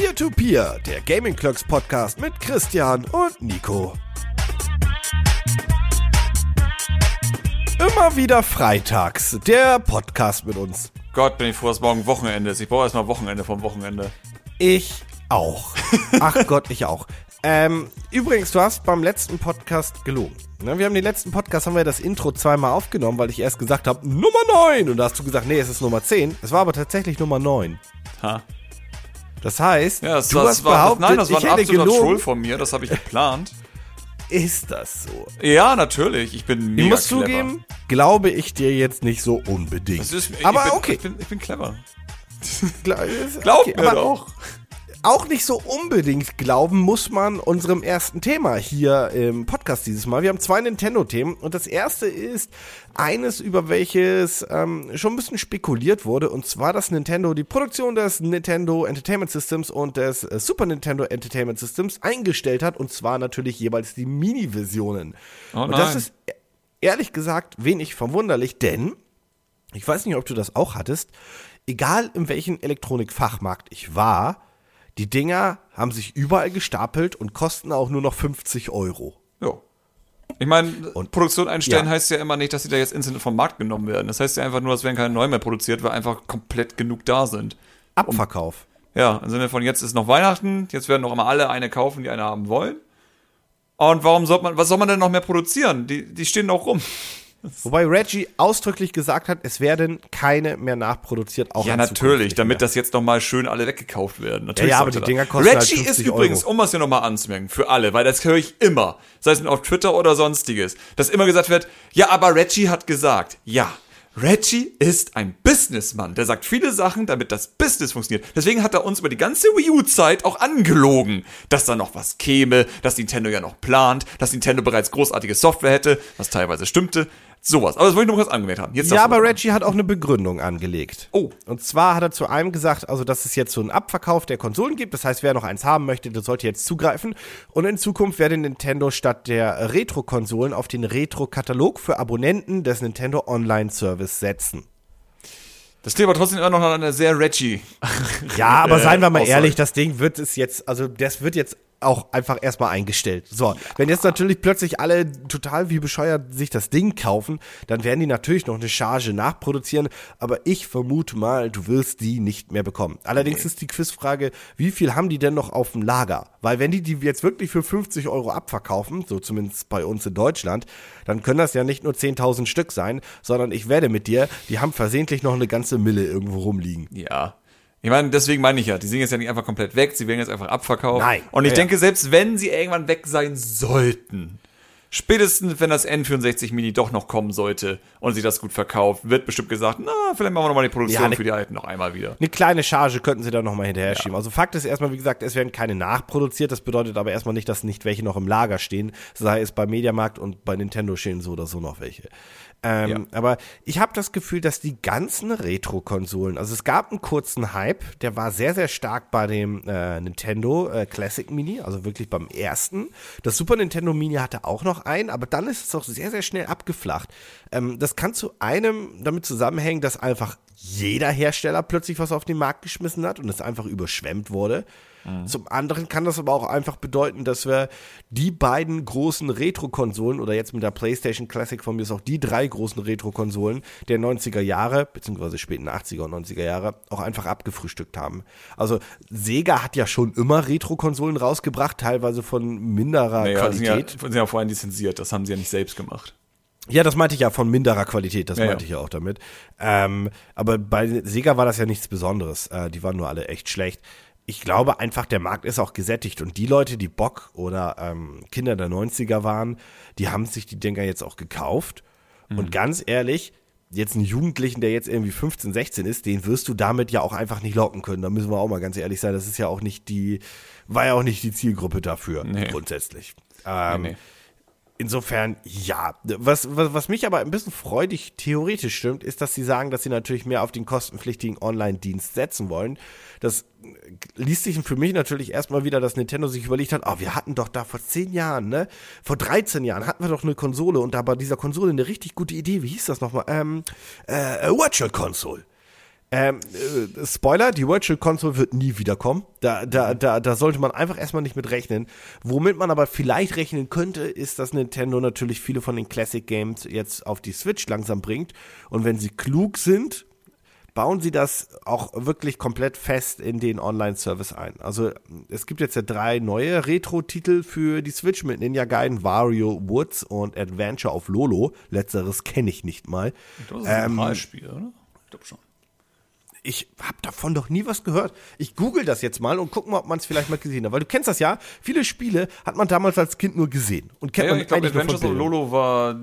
Peer-to-Peer, -Peer, der Gaming Clocks Podcast mit Christian und Nico. Immer wieder freitags, der Podcast mit uns. Gott, bin ich froh, dass morgen Wochenende ist. Ich brauche erstmal Wochenende vom Wochenende. Ich auch. Ach Gott, ich auch. Ähm, übrigens, du hast beim letzten Podcast gelogen. Ne, wir haben den letzten Podcast, haben wir das Intro zweimal aufgenommen, weil ich erst gesagt habe, Nummer 9. Und da hast du gesagt, nee, es ist Nummer 10. Es war aber tatsächlich Nummer 9. Ha. Das heißt, ja, das, du das hast war, behauptet, nein, das war ein absoluter gelogen. Troll von mir, das habe ich geplant. Ist das so? Ja, natürlich. Ich bin mega Ich muss clever. zugeben, glaube ich dir jetzt nicht so unbedingt. Ist, ich aber bin, okay. Ich bin, ich bin clever. Glaub okay. mir aber doch. Auch nicht so unbedingt glauben muss man unserem ersten Thema hier im Podcast dieses Mal. Wir haben zwei Nintendo-Themen und das erste ist eines, über welches ähm, schon ein bisschen spekuliert wurde und zwar, dass Nintendo die Produktion des Nintendo Entertainment Systems und des äh, Super Nintendo Entertainment Systems eingestellt hat und zwar natürlich jeweils die Mini-Versionen. Oh und das ist e- ehrlich gesagt wenig verwunderlich, denn ich weiß nicht, ob du das auch hattest. Egal in welchem Elektronikfachmarkt ich war, die Dinger haben sich überall gestapelt und kosten auch nur noch 50 Euro. Ja. Ich meine, Produktion einstellen ja. heißt ja immer nicht, dass sie da jetzt instant vom Markt genommen werden. Das heißt ja einfach nur, es werden keine neuen mehr produziert, weil einfach komplett genug da sind. Abverkauf. Ja, im Sinne von jetzt ist noch Weihnachten, jetzt werden noch immer alle eine kaufen, die eine haben wollen. Und warum soll man, was soll man denn noch mehr produzieren? Die, die stehen noch rum. Wobei Reggie ausdrücklich gesagt hat, es werden keine mehr nachproduziert. Auch Ja, natürlich, damit mehr. das jetzt nochmal schön alle weggekauft werden. Natürlich Ja, ja, aber die er Dinger kosten halt Reggie 50 ist übrigens, Euro. um das hier nochmal anzumerken, für alle, weil das höre ich immer, sei es auf Twitter oder sonstiges, dass immer gesagt wird, ja, aber Reggie hat gesagt, ja. Reggie ist ein Businessmann. Der sagt viele Sachen, damit das Business funktioniert. Deswegen hat er uns über die ganze Wii U-Zeit auch angelogen, dass da noch was käme, dass Nintendo ja noch plant, dass Nintendo bereits großartige Software hätte, was teilweise stimmte. Sowas. Aber das wollte ich nur kurz angemerkt haben. Jetzt Ja, aber. Reggie hat auch eine Begründung angelegt. Oh. Und zwar hat er zu einem gesagt, also dass es jetzt so einen Abverkauf der Konsolen gibt. Das heißt, wer noch eins haben möchte, der sollte jetzt zugreifen. Und in Zukunft werde Nintendo statt der Retro-Konsolen auf den Retro-Katalog für Abonnenten des Nintendo Online-Service setzen. Das klingt aber trotzdem immer noch nach einer sehr Reggie. Ja, aber Äh, seien wir mal ehrlich, das Ding wird es jetzt, also das wird jetzt auch einfach erstmal eingestellt. So, wenn jetzt natürlich plötzlich alle total wie bescheuert sich das Ding kaufen, dann werden die natürlich noch eine Charge nachproduzieren, aber ich vermute mal, du wirst die nicht mehr bekommen. Allerdings ist die Quizfrage, wie viel haben die denn noch auf dem Lager? Weil wenn die die jetzt wirklich für 50 Euro abverkaufen, so zumindest bei uns in Deutschland, dann können das ja nicht nur 10.000 Stück sein, sondern ich werde mit dir, die haben versehentlich noch eine ganze Mille irgendwo rumliegen. Ja. Ich meine, deswegen meine ich ja, die sind jetzt ja nicht einfach komplett weg, sie werden jetzt einfach abverkauft. Nein. Und ich Ja, denke, selbst wenn sie irgendwann weg sein sollten, spätestens wenn das N64 Mini doch noch kommen sollte und sie das gut verkauft, wird bestimmt gesagt, na, vielleicht machen wir nochmal die Produktion Ja, ne- für die alten noch einmal wieder. Eine kleine Charge könnten sie da nochmal hinterher schieben. Also Fakt ist erstmal, wie gesagt, es werden keine nachproduziert. Das bedeutet aber erstmal nicht, dass nicht welche noch im Lager stehen. Sei es bei Mediamarkt und bei Nintendo stehen so oder so noch welche. Ähm, Ja. Aber ich habe das Gefühl, dass die ganzen Retro-Konsolen, also es gab einen kurzen Hype, der war sehr, sehr stark bei dem äh, Nintendo äh, Classic Mini, also wirklich beim ersten. Das Super Nintendo Mini hatte auch noch einen, aber dann ist es auch sehr, sehr schnell abgeflacht. Ähm, das kann zu einem damit zusammenhängen, dass einfach jeder Hersteller plötzlich was auf den Markt geschmissen hat und es einfach überschwemmt wurde. Zum anderen kann das aber auch einfach bedeuten, dass wir die beiden großen Retro-Konsolen oder jetzt mit der PlayStation Classic von mir ist auch die drei großen Retro-Konsolen der 90er Jahre, beziehungsweise späten 80er und 90er Jahre, auch einfach abgefrühstückt haben. Also Sega hat ja schon immer Retro-Konsolen rausgebracht, teilweise von minderer Naja, die sind ja, Qualität. sind ja vorhin lizenziert, das haben sie ja nicht selbst gemacht. Ja, das meinte ich ja von minderer Qualität, das Ja, meinte ja. ich ja auch damit. Ähm, aber bei Sega war das ja nichts Besonderes. Äh, die waren nur alle echt schlecht. Ich glaube einfach, der Markt ist auch gesättigt und die Leute, die Bock oder ähm, Kinder der 90er waren, die haben sich die Dinger jetzt auch gekauft. Mhm. Und ganz ehrlich, jetzt einen Jugendlichen, der jetzt irgendwie 15, 16 ist, den wirst du damit ja auch einfach nicht locken können. Da müssen wir auch mal ganz ehrlich sein. Das ist ja auch nicht die, war ja auch nicht die Zielgruppe dafür, Nee. grundsätzlich. Ähm, Nee, nee. Insofern, ja. Was, was, was mich aber ein bisschen freudig theoretisch stimmt, ist, dass sie sagen, dass sie natürlich mehr auf den kostenpflichtigen Online-Dienst setzen wollen. Das liest sich für mich natürlich erstmal wieder, dass Nintendo sich überlegt hat, oh, wir hatten doch da vor 10 Jahren, ne? Vor 13 Jahren hatten wir doch eine Konsole und da bei dieser Konsole eine richtig gute Idee. Wie hieß das nochmal? Ähm, äh, Virtual Console. Ähm, äh, Spoiler, die Virtual Console wird nie wiederkommen. Da, da, da, da sollte man einfach erstmal nicht mit rechnen. Womit man aber vielleicht rechnen könnte, ist, dass Nintendo natürlich viele von den Classic Games jetzt auf die Switch langsam bringt. Und wenn sie klug sind, bauen sie das auch wirklich komplett fest in den Online-Service ein. Also es gibt jetzt ja drei neue Retro-Titel für die Switch mit Ninja Gaiden, Wario Woods und Adventure of Lolo. Letzteres kenne ich nicht mal. Das ist ein ähm, Spiel, oder? Ich glaube schon ich habe davon doch nie was gehört. Ich google das jetzt mal und gucke mal, ob man es vielleicht mal gesehen hat. Weil du kennst das ja, viele Spiele hat man damals als Kind nur gesehen. Und kennt ja, man ich glaube, Adventures of Lolo war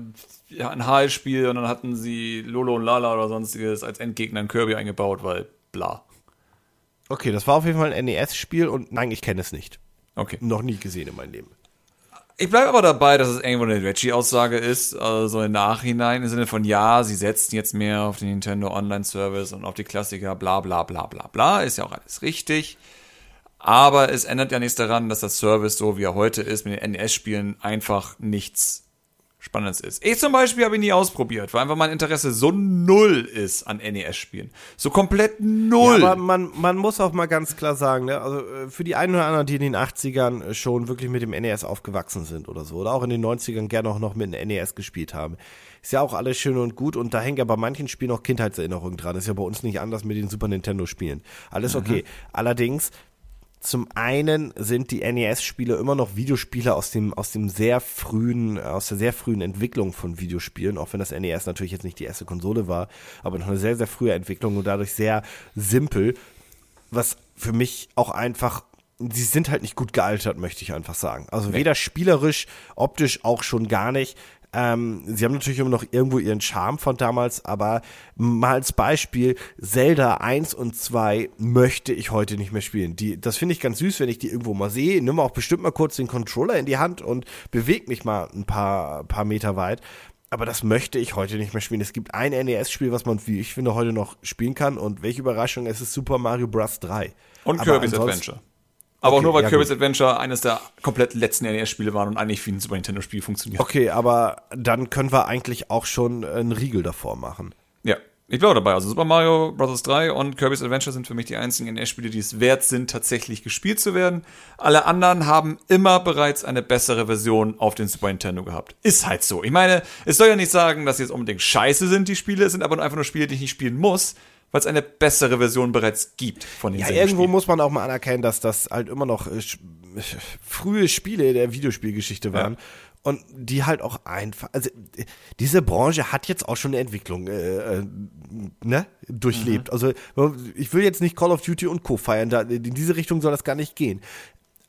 ja, ein HL-Spiel und dann hatten sie Lolo und Lala oder sonstiges als Endgegner in Kirby eingebaut, weil bla. Okay, das war auf jeden Fall ein NES-Spiel und nein, ich kenne es nicht. Okay. Noch nie gesehen in meinem Leben. Ich bleibe aber dabei, dass es irgendwo eine Reggie-Aussage ist, also im Nachhinein, im Sinne von, ja, sie setzen jetzt mehr auf den Nintendo Online-Service und auf die Klassiker, bla bla bla bla bla, ist ja auch alles richtig. Aber es ändert ja nichts daran, dass das Service, so wie er heute ist, mit den NES-Spielen einfach nichts Spannendes ist. Ich zum Beispiel habe ihn nie ausprobiert, weil einfach mein Interesse so null ist an NES-Spielen. So komplett null. Ja, aber man, man muss auch mal ganz klar sagen, ne? also äh, für die einen oder anderen, die in den 80ern schon wirklich mit dem NES aufgewachsen sind oder so, oder auch in den 90ern gerne auch noch mit dem NES gespielt haben, ist ja auch alles schön und gut und da hängen ja bei manchen Spielen auch Kindheitserinnerungen dran. ist ja bei uns nicht anders mit den Super Nintendo-Spielen. Alles mhm. okay. Allerdings zum einen sind die NES-Spiele immer noch Videospiele aus dem, aus dem sehr frühen, aus der sehr frühen Entwicklung von Videospielen, auch wenn das NES natürlich jetzt nicht die erste Konsole war, aber noch eine sehr, sehr frühe Entwicklung und dadurch sehr simpel, was für mich auch einfach sie sind halt nicht gut gealtert, möchte ich einfach sagen. Also weder spielerisch, optisch auch schon gar nicht. Ähm, sie haben natürlich immer noch irgendwo ihren Charme von damals, aber mal als Beispiel, Zelda 1 und 2 möchte ich heute nicht mehr spielen. Die, das finde ich ganz süß, wenn ich die irgendwo mal sehe. Nimm auch bestimmt mal kurz den Controller in die Hand und bewege mich mal ein paar, paar Meter weit. Aber das möchte ich heute nicht mehr spielen. Es gibt ein NES-Spiel, was man, wie ich finde, heute noch spielen kann. Und welche Überraschung, es ist Super Mario Bros. 3. Und Kirby's Adventure. Aber okay, auch nur, weil ja, Kirby's gut. Adventure eines der komplett letzten NES-Spiele waren und eigentlich wie ein Super Nintendo-Spiel funktioniert. Okay, aber dann können wir eigentlich auch schon einen Riegel davor machen. Ja, ich bleibe dabei. Also Super Mario Bros. 3 und Kirby's Adventure sind für mich die einzigen NES-Spiele, die es wert sind, tatsächlich gespielt zu werden. Alle anderen haben immer bereits eine bessere Version auf den Super Nintendo gehabt. Ist halt so. Ich meine, es soll ja nicht sagen, dass sie jetzt unbedingt scheiße sind, die Spiele. Es sind aber einfach nur Spiele, die ich nicht spielen muss weil es eine bessere Version bereits gibt von den Ja, irgendwo muss man auch mal anerkennen, dass das halt immer noch äh, frühe Spiele der Videospielgeschichte waren. Ja. Und die halt auch einfach, also diese Branche hat jetzt auch schon eine Entwicklung äh, äh ne, durchlebt. Mhm. Also ich will jetzt nicht Call of Duty und Co. feiern, da, in diese Richtung soll das gar nicht gehen.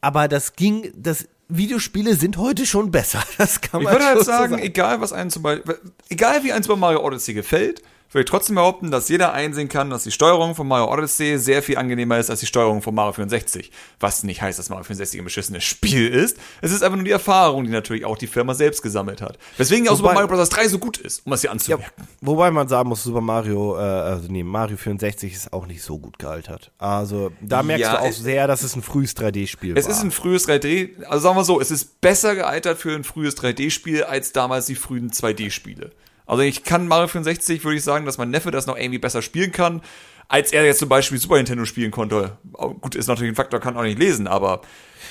Aber das ging, das Videospiele sind heute schon besser. Das kann man Ich würde halt sagen, so sagen, egal was einem zum Beispiel, egal wie ein Super Mario Odyssey gefällt, würde ich trotzdem behaupten, dass jeder einsehen kann, dass die Steuerung von Mario Odyssey sehr viel angenehmer ist als die Steuerung von Mario 64. Was nicht heißt, dass Mario 64 ein beschissenes Spiel ist. Es ist einfach nur die Erfahrung, die natürlich auch die Firma selbst gesammelt hat. Weswegen auch Super Mario Bros. 3 so gut ist, um es hier anzumerken. Ja, wobei man sagen muss, Super Mario, äh, also nee, Mario 64 ist auch nicht so gut gealtert. Also da merkst ja, du auch sehr, dass es ein frühes 3D-Spiel ist. Es ist ein frühes 3D, also sagen wir so, es ist besser gealtert für ein frühes 3D-Spiel als damals die frühen 2D-Spiele. Also ich kann Mario 64, würde ich sagen, dass mein Neffe das noch irgendwie besser spielen kann, als er jetzt zum Beispiel Super Nintendo spielen konnte. Gut, ist natürlich ein Faktor, kann auch nicht lesen, aber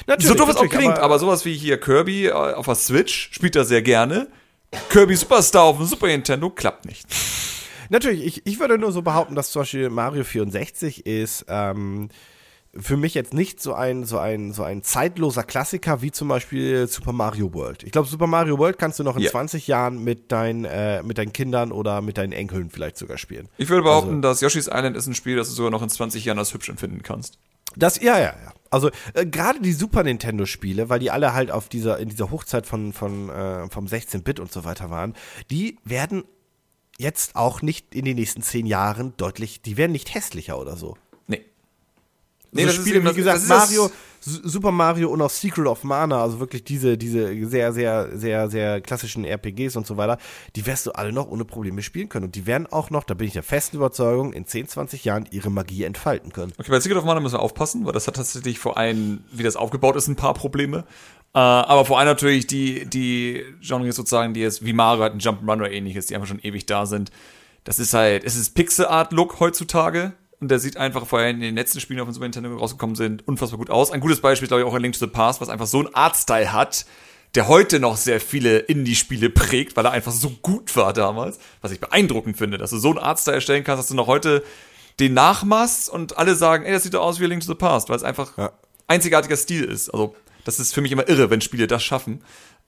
natürlich, so doof es auch klingt, aber, aber, sowas wie hier Kirby äh, auf der Switch spielt er sehr gerne. Kirby Superstar auf dem Super Nintendo klappt nicht. Natürlich, ich, ich würde nur so behaupten, dass zum Beispiel Mario 64 ist, ähm, für mich jetzt nicht so ein, so ein, so ein zeitloser Klassiker wie zum Beispiel Super Mario World. Ich glaube, Super Mario World kannst du noch in yeah. 20 Jahren mit, dein, äh, mit deinen Kindern oder mit deinen Enkeln vielleicht sogar spielen. Ich würde behaupten, also, dass Yoshi's Island ist ein Spiel, das du sogar noch in 20 Jahren als hübsch empfinden kannst. Das, ja, ja, ja. Also äh, gerade die Super Nintendo Spiele, weil die alle halt auf dieser in dieser Hochzeit von von äh, vom 16-Bit und so weiter waren, die werden jetzt auch nicht in den nächsten zehn Jahren deutlich, die werden nicht hässlicher oder so. Nee, so Spiele, wie gesagt, Mario, Super Mario und auch Secret of Mana, also wirklich diese, diese sehr, sehr, sehr, sehr klassischen RPGs und so weiter, die wirst du alle noch ohne Probleme spielen können. Und die werden auch noch, da bin ich der festen Überzeugung, in 10, 20 Jahren ihre Magie entfalten können. Okay, bei Secret of Mana müssen wir aufpassen, weil das hat tatsächlich vor allem, wie das aufgebaut ist, ein paar Probleme. Äh, aber vor allem natürlich die, die Genres sozusagen, die jetzt wie Mario hat ein Jump'n'Run oder ähnliches, die einfach schon ewig da sind. Das ist halt, es ist Pixel-Art-Look heutzutage und der sieht einfach vorher in den letzten Spielen auf dem Super Nintendo rausgekommen sind, unfassbar gut aus. Ein gutes Beispiel ist, glaube ich, auch ein Link to the Past, was einfach so einen Artstyle hat, der heute noch sehr viele Indie-Spiele prägt, weil er einfach so gut war damals. Was ich beeindruckend finde, dass du so einen Artstyle erstellen kannst, dass du noch heute den nachmachst und alle sagen, ey, das sieht doch aus wie a Link to the Past, weil es einfach ja. einzigartiger Stil ist. Also, das ist für mich immer irre, wenn Spiele das schaffen.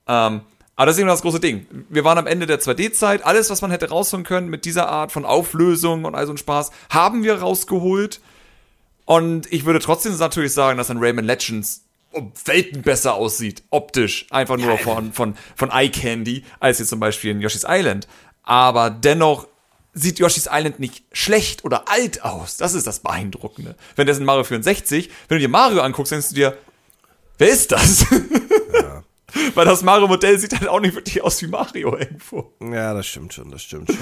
Ähm, aber das ist eben das große Ding. Wir waren am Ende der 2D-Zeit. Alles, was man hätte rausholen können mit dieser Art von Auflösung und all so ein Spaß, haben wir rausgeholt. Und ich würde trotzdem natürlich sagen, dass ein Rayman Legends um Welten besser aussieht, optisch, einfach nur von, von, von Eye Candy, als jetzt zum Beispiel in Yoshi's Island. Aber dennoch sieht Yoshi's Island nicht schlecht oder alt aus. Das ist das Beeindruckende. Wenn das in Mario 64, wenn du dir Mario anguckst, denkst du dir, wer ist das? Ja. Weil das Mario-Modell sieht halt auch nicht wirklich aus wie Mario irgendwo. Ja, das stimmt schon, das stimmt schon.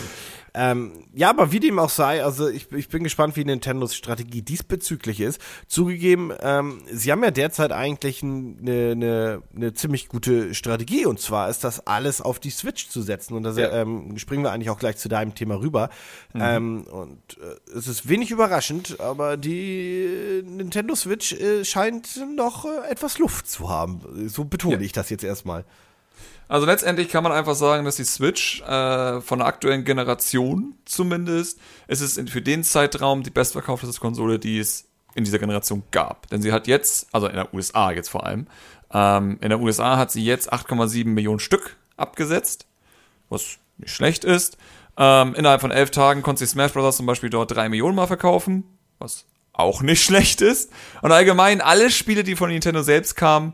Ähm, ja, aber wie dem auch sei, also ich, ich bin gespannt, wie Nintendos Strategie diesbezüglich ist. Zugegeben, ähm, sie haben ja derzeit eigentlich eine, eine, eine ziemlich gute Strategie und zwar ist das alles auf die Switch zu setzen und da ja. ähm, springen wir eigentlich auch gleich zu deinem Thema rüber. Mhm. Ähm, und äh, es ist wenig überraschend, aber die Nintendo Switch äh, scheint noch äh, etwas Luft zu haben. So betone ja. ich das jetzt erstmal. Also letztendlich kann man einfach sagen, dass die Switch äh, von der aktuellen Generation zumindest, es ist für den Zeitraum die bestverkaufteste Konsole, die es in dieser Generation gab. Denn sie hat jetzt, also in der USA jetzt vor allem, ähm, in der USA hat sie jetzt 8,7 Millionen Stück abgesetzt, was nicht schlecht ist. Ähm, innerhalb von elf Tagen konnte sie Smash Bros. zum Beispiel dort drei Millionen Mal verkaufen, was auch nicht schlecht ist. Und allgemein alle Spiele, die von Nintendo selbst kamen,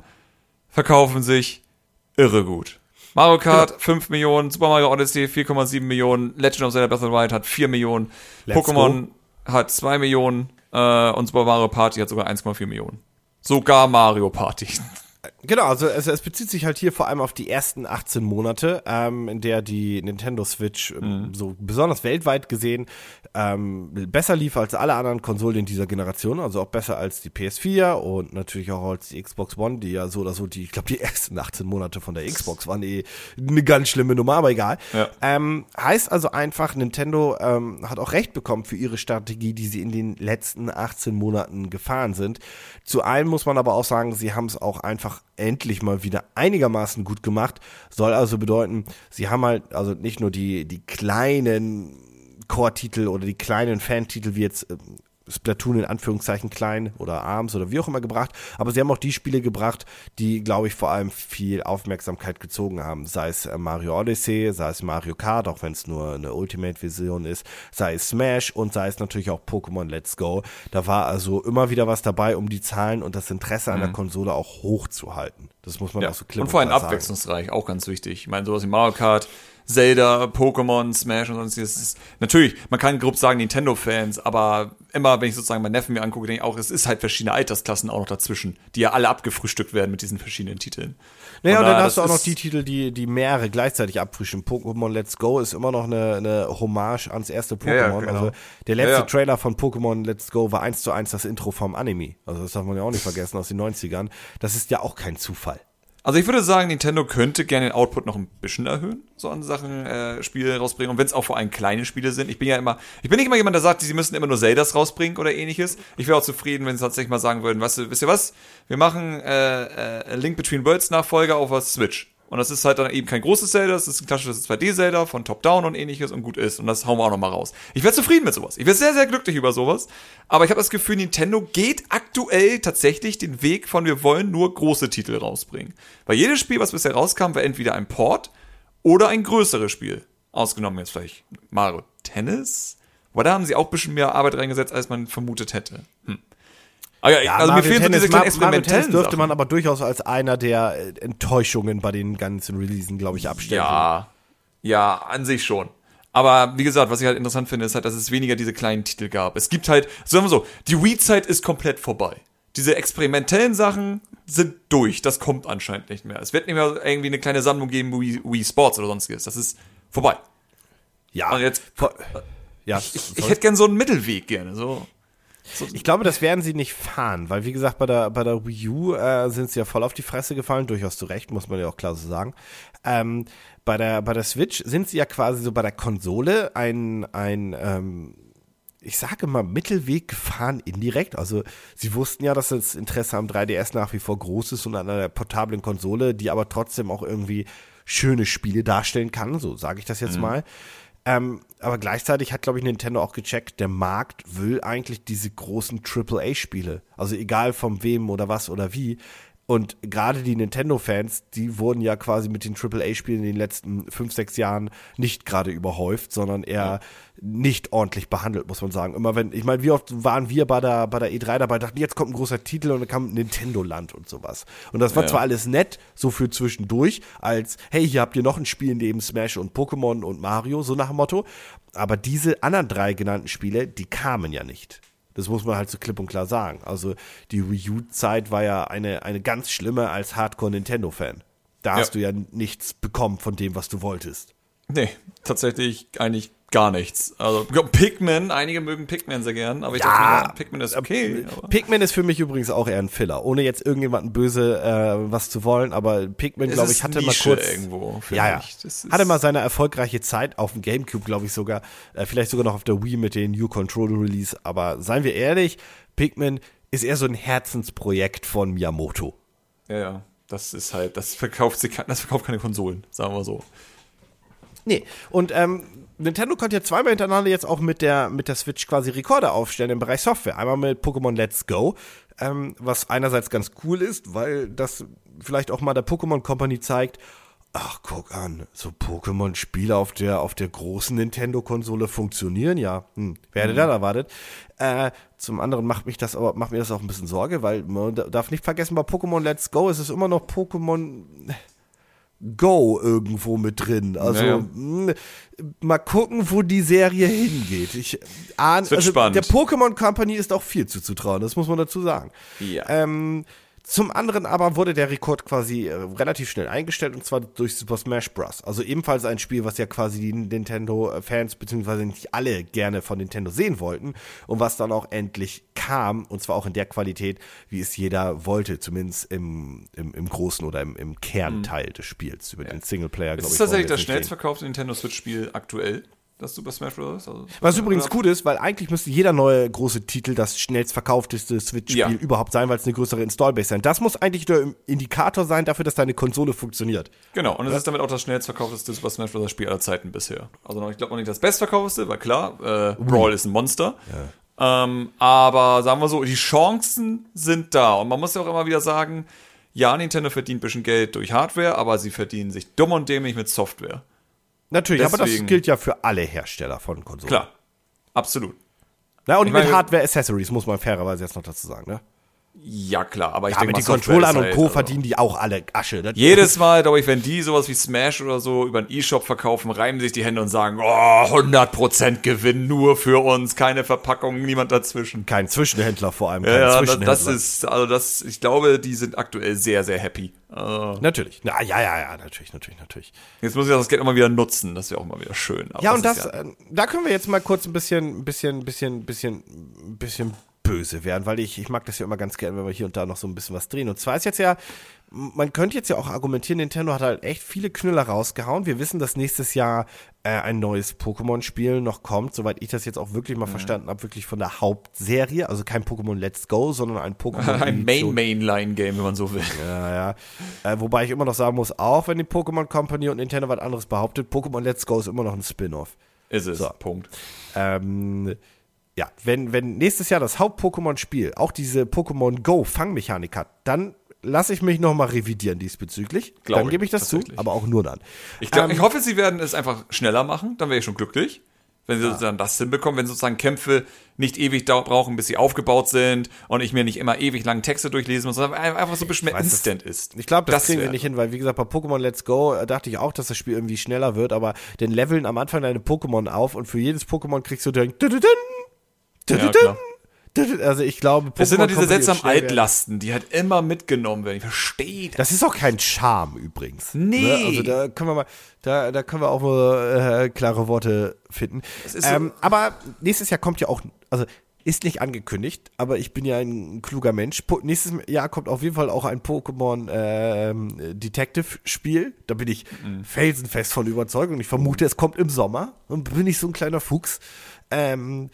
verkaufen sich irre gut. Mario Kart ja. 5 Millionen, Super Mario Odyssey 4,7 Millionen, Legend of Zelda Breath of the Wild hat 4 Millionen, Pokémon hat 2 Millionen äh, und Super Mario Party hat sogar 1,4 Millionen. Sogar Mario Party. Genau, also es, es, bezieht sich halt hier vor allem auf die ersten 18 Monate, ähm, in der die Nintendo Switch ähm, mhm. so besonders weltweit gesehen ähm, besser lief als alle anderen Konsolen in dieser Generation, also auch besser als die PS4 und natürlich auch als die Xbox One, die ja so oder so die, ich glaube die ersten 18 Monate von der Xbox waren eh eine ganz schlimme Nummer, aber egal. Ja. Ähm, heißt also einfach, Nintendo ähm, hat auch recht bekommen für ihre Strategie, die sie in den letzten 18 Monaten gefahren sind. Zu allem muss man aber auch sagen, sie haben es auch einfach endlich mal wieder einigermaßen gut gemacht. Soll also bedeuten, sie haben halt also nicht nur die, die kleinen Core-Titel oder die kleinen Fan-Titel wie jetzt ähm, Splatoon in Anführungszeichen klein oder Arms oder wie auch immer gebracht, aber sie haben auch die Spiele gebracht, die, glaube ich, vor allem viel Aufmerksamkeit gezogen haben. Sei es äh, Mario Odyssey, sei es Mario Kart, auch wenn es nur eine Ultimate-Version ist, sei es Smash und sei es natürlich auch Pokémon Let's Go. Da war also immer wieder was dabei, um die Zahlen und das Interesse mhm. an der mhm. Konsole auch hochzuhalten. Das muss man ja. auch so klipp Und vor allem abwechslungsreich, auch ganz wichtig. Ich meine, sowas wie Mario Kart Zelda, Pokémon, Smash und sonstiges. Ist, natürlich, man kann grob sagen Nintendo-Fans, aber immer, wenn ich sozusagen meinen Neffen mir angucke, denke ich auch, es ist halt verschiedene Altersklassen auch noch dazwischen, die ja alle abgefrühstückt werden mit diesen verschiedenen Titeln. Naja, und, dann hast du auch noch die Titel, die, die mehrere gleichzeitig abfrischen. Pokémon Let's Go ist immer noch eine, eine Hommage ans erste Pokémon. Ja, ja, genau. Also der letzte ja, Trailer von Pokémon Let's Go war eins zu eins das Intro vom Anime. Also das darf man ja auch nicht vergessen aus den 90ern. Das ist ja auch kein Zufall. Also ich würde sagen, Nintendo könnte gerne den Output noch ein bisschen erhöhen, so an Sachen äh, Spiele rausbringen. Und wenn es auch vor allem kleine Spiele sind. Ich bin ja immer, ich bin nicht immer jemand, der sagt, sie müssen immer nur Zeldas rausbringen oder ähnliches. Ich wäre auch zufrieden, wenn sie tatsächlich mal sagen würden, weißt du, wisst ihr was? Wir machen äh, äh, Link Between Worlds Nachfolger auf was Switch. Und das ist halt dann eben kein großes Zelda, das ist ein klassisches 2D-Zelda von Top-Down und ähnliches und gut ist. Und das hauen wir auch nochmal raus. Ich wäre zufrieden mit sowas. Ich wäre sehr, sehr glücklich über sowas. Aber ich habe das Gefühl, Nintendo geht aktuell tatsächlich den Weg von wir wollen nur große Titel rausbringen. Weil jedes Spiel, was bisher rauskam, war entweder ein Port oder ein größeres Spiel. Ausgenommen jetzt vielleicht Mario Tennis. Aber da haben sie auch ein bisschen mehr Arbeit reingesetzt, als man vermutet hätte. Hm. Ah, ja, ja, also Mario mir fehlen Tennis, so diese kleinen experimentellen dürfte Sachen. man aber durchaus als einer der äh, Enttäuschungen bei den ganzen Releasen, glaube ich, abstellen. Ja, ja, an sich schon. Aber wie gesagt, was ich halt interessant finde, ist halt, dass es weniger diese kleinen Titel gab. Es gibt halt, sagen wir so, die Wii-Zeit ist komplett vorbei. Diese experimentellen Sachen sind durch. Das kommt anscheinend nicht mehr. Es wird nicht mehr irgendwie eine kleine Sammlung geben, Wii, Wii Sports oder sonstiges. Das ist vorbei. Ja. Und jetzt, ja, ich, ich, ich hätte gern so einen Mittelweg gerne. So. Ich glaube, das werden sie nicht fahren, weil wie gesagt, bei der, bei der Wii U äh, sind sie ja voll auf die Fresse gefallen, durchaus zu Recht, muss man ja auch klar so sagen. Ähm, bei, der, bei der Switch sind sie ja quasi so bei der Konsole ein, ein ähm, ich sage mal, Mittelweg gefahren indirekt. Also sie wussten ja, dass das Interesse am 3DS nach wie vor groß ist und an einer portablen Konsole, die aber trotzdem auch irgendwie schöne Spiele darstellen kann, so sage ich das jetzt mhm. mal. Ähm, aber gleichzeitig hat, glaube ich, Nintendo auch gecheckt, der Markt will eigentlich diese großen AAA-Spiele. Also egal von wem oder was oder wie. Und gerade die Nintendo-Fans, die wurden ja quasi mit den AAA-Spielen in den letzten fünf, sechs Jahren nicht gerade überhäuft, sondern eher ja. nicht ordentlich behandelt, muss man sagen. Immer wenn, ich meine, wie oft waren wir bei der, bei der E3 dabei, dachten, jetzt kommt ein großer Titel und dann kam Nintendo-Land und sowas. Und das war ja. zwar alles nett, so für zwischendurch, als, hey, hier habt ihr noch ein Spiel neben Smash und Pokémon und Mario, so nach dem Motto. Aber diese anderen drei genannten Spiele, die kamen ja nicht. Das muss man halt so klipp und klar sagen. Also die Wii U-Zeit war ja eine, eine ganz schlimme als Hardcore-Nintendo-Fan. Da ja. hast du ja nichts bekommen von dem, was du wolltest. Nee, tatsächlich eigentlich gar nichts. Also Pikmin, einige mögen Pikmin sehr gern, aber ich ja, dachte, Pikmin ist okay. Aber. Pikmin ist für mich übrigens auch eher ein Filler, ohne jetzt irgendjemanden böse äh, was zu wollen, aber Pikmin, glaube ich, hatte Nische mal kurz irgendwo ja, ja, hatte mal seine erfolgreiche Zeit auf dem GameCube, glaube ich sogar, äh, vielleicht sogar noch auf der Wii mit den New Control Release, aber seien wir ehrlich, Pikmin ist eher so ein Herzensprojekt von Miyamoto. Ja, ja, das ist halt, das verkauft sich, das verkauft keine Konsolen, sagen wir so. Nee, und ähm, Nintendo konnte ja zweimal hintereinander jetzt auch mit der, mit der Switch quasi Rekorde aufstellen im Bereich Software. Einmal mit Pokémon Let's Go, ähm, was einerseits ganz cool ist, weil das vielleicht auch mal der Pokémon Company zeigt, ach, guck an, so Pokémon-Spiele auf der, auf der großen Nintendo-Konsole funktionieren, ja. Hm, wer hätte mhm. da erwartet? Äh, zum anderen macht mich das aber, macht mir das auch ein bisschen Sorge, weil man darf nicht vergessen, bei Pokémon Let's Go ist es immer noch Pokémon Go irgendwo mit drin. Also naja. mh, mal gucken, wo die Serie hingeht. Ich ahne, also spannend. der Pokémon Company ist auch viel zuzutrauen, das muss man dazu sagen. Ja. Ähm, zum anderen aber wurde der Rekord quasi äh, relativ schnell eingestellt und zwar durch Super Smash Bros. Also ebenfalls ein Spiel, was ja quasi die Nintendo-Fans beziehungsweise nicht alle gerne von Nintendo sehen wollten und was dann auch endlich kam und zwar auch in der Qualität, wie es jeder wollte, zumindest im, im, im großen oder im, im Kernteil mhm. des Spiels über ja. den Singleplayer. Ist das tatsächlich das schnellst verkaufte Nintendo Switch-Spiel aktuell? Das Super Smash Bros. Also Was übrigens gut ist, weil eigentlich müsste jeder neue große Titel das schnellst verkaufteste Switch-Spiel ja. überhaupt sein, weil es eine größere Installbase sein. Das muss eigentlich der Indikator sein dafür, dass deine Konsole funktioniert. Genau, und es ist damit auch das schnellst verkaufteste Super Smash Bros. Spiel aller Zeiten bisher. Also noch, ich glaube noch nicht das bestverkaufteste, weil klar, äh, Brawl ist ein Monster. Ja. Ähm, aber sagen wir so, die Chancen sind da. Und man muss ja auch immer wieder sagen, ja, Nintendo verdient ein bisschen Geld durch Hardware, aber sie verdienen sich dumm und dämlich mit Software. Natürlich, Deswegen, aber das gilt ja für alle Hersteller von Konsolen. Klar, absolut. Na, und ich mit Hardware-Accessories muss man fairerweise jetzt noch dazu sagen, ne? Ja, klar, aber ich ja, denke mit den Controllern und Co. Also verdienen die auch alle Asche. Ne? Jedes Mal, glaube ich, wenn die sowas wie Smash oder so über einen E-Shop verkaufen, reiben sich die Hände und sagen, oh, 100% Gewinn nur für uns, keine Verpackung, niemand dazwischen. Kein Zwischenhändler vor allem, kein ja, Zwischenhändler. Das, das ist, also das, ich glaube, die sind aktuell sehr, sehr happy. Also natürlich. Na, ja, ja, ja, natürlich, natürlich, natürlich. Jetzt muss ich das Geld immer wieder nutzen, das wäre auch mal wieder schön. Aber ja, und das, ja äh, da können wir jetzt mal kurz ein bisschen, bisschen, bisschen, bisschen, bisschen böse werden, weil ich, ich mag das ja immer ganz gerne, wenn wir hier und da noch so ein bisschen was drehen. Und zwar ist jetzt ja, man könnte jetzt ja auch argumentieren, Nintendo hat halt echt viele Knüller rausgehauen. Wir wissen, dass nächstes Jahr äh, ein neues Pokémon-Spiel noch kommt, soweit ich das jetzt auch wirklich mal ja. verstanden habe, wirklich von der Hauptserie, also kein Pokémon Let's Go, sondern ein Pokémon. ein Main-Mainline-Game, wenn man so will. Ja, ja. Äh, wobei ich immer noch sagen muss, auch wenn die Pokémon Company und Nintendo was anderes behauptet, Pokémon Let's Go ist immer noch ein Spin-off. Ist es. So. Punkt. Ähm, ja, wenn, wenn nächstes Jahr das Haupt-Pokémon-Spiel auch diese Pokémon Go-Fangmechanik hat, dann lasse ich mich nochmal revidieren diesbezüglich. Glaube dann gebe ich das zu, aber auch nur dann. Ich, glaub, ähm, ich hoffe, sie werden es einfach schneller machen, dann wäre ich schon glücklich. Wenn sie ja. dann das hinbekommen, wenn sozusagen Kämpfe nicht ewig brauchen, bis sie aufgebaut sind und ich mir nicht immer ewig lang Texte durchlesen muss, sondern einfach so ein bisschen mehr instant ist. Ich glaube, das, das kriegen wir nicht hin, weil wie gesagt, bei Pokémon Let's Go äh, dachte ich auch, dass das Spiel irgendwie schneller wird, aber den leveln am Anfang deine Pokémon auf und für jedes Pokémon kriegst du dann ja, klar. Also ich glaube, Pokémon es sind halt diese seltsamen Altlasten, die halt immer mitgenommen werden. Ich verstehe das. Das ist auch kein Charme übrigens. Ne? Nee. Ne? Also da können wir mal, da, da können wir auch mal äh, klare Worte finden. Ähm, so aber nächstes Jahr kommt ja auch, also ist nicht angekündigt, aber ich bin ja ein kluger Mensch. Po nächstes Jahr kommt auf jeden Fall auch ein Pokémon äh, Detective Spiel. Da bin ich mhm. felsenfest von Überzeugung. Ich vermute, es kommt im Sommer und bin ich so ein kleiner Fuchs. Ähm,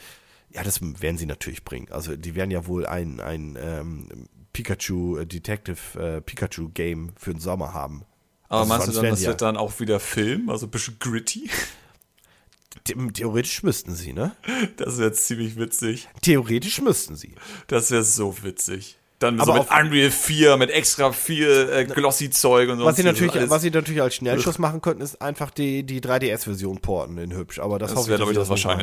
Ja, das werden sie natürlich bringen. Also die werden ja wohl ein, ein ähm, Pikachu äh, Detective äh, Pikachu Game für den Sommer haben. Aber Also meinst du dann, das die wird dann auch wieder Film? Also ein bisschen gritty? The theoretisch müssten sie, ne? Das wäre ziemlich witzig. Theoretisch müssten sie. Das wäre so witzig. Dann so mit auf- Unreal 4, mit extra viel äh, Glossy-Zeug und so. Was sie, natürlich, alles- was sie natürlich als Schnellschuss machen könnten, ist einfach die, die 3DS-Version porten in hübsch. Aber das, das wäre, glaube ich, das nicht machen.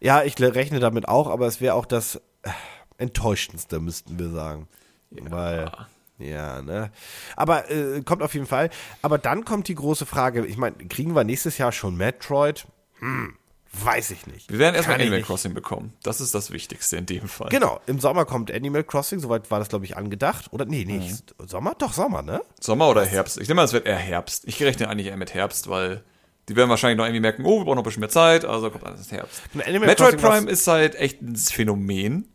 Ja, ich rechne damit auch, aber es wäre auch das äh, enttäuschendste, müssten wir sagen. Weil, ja, ne? Aber äh, kommt auf jeden Fall. Aber dann kommt die große Frage, ich meine, kriegen wir nächstes Jahr schon Metroid? Hm, weiß ich nicht. Wir werden erstmal Kann Animal nicht. Crossing bekommen. Das ist das Wichtigste in dem Fall. Genau, im Sommer kommt Animal Crossing, soweit war das, glaube ich, angedacht. Oder nee, nee, Mhm. Sommer? Doch, Sommer, ne? Sommer oder Herbst? Ich nehme mal, es wird eher Herbst. Ich rechne eigentlich eher mit Herbst, weil die werden wahrscheinlich noch irgendwie merken, oh, wir brauchen noch ein bisschen mehr Zeit, also kommt alles Herbst. Metroid Prime ist halt echt ein Phänomen,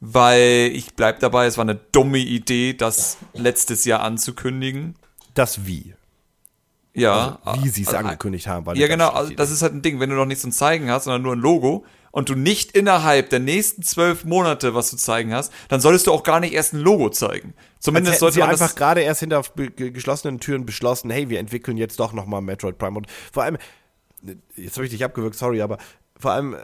weil ich bleib dabei, es war eine dumme Idee, das letztes Jahr anzukündigen. Das Wie. Ja. Also, wie sie es also, angekündigt haben. War Ja, genau. Also, das ist halt ein Ding, wenn du noch nichts zum Zeigen hast, sondern nur ein Logo und du nicht innerhalb der nächsten zwölf Monate was zu zeigen hast, dann solltest du auch gar nicht erst ein Logo zeigen. Zumindest sollte sie man einfach gerade erst hinter geschlossenen Türen beschlossen, hey, wir entwickeln jetzt doch nochmal Metroid Prime. Und vor allem, jetzt habe ich dich abgewürgt, sorry, aber vor allem, äh,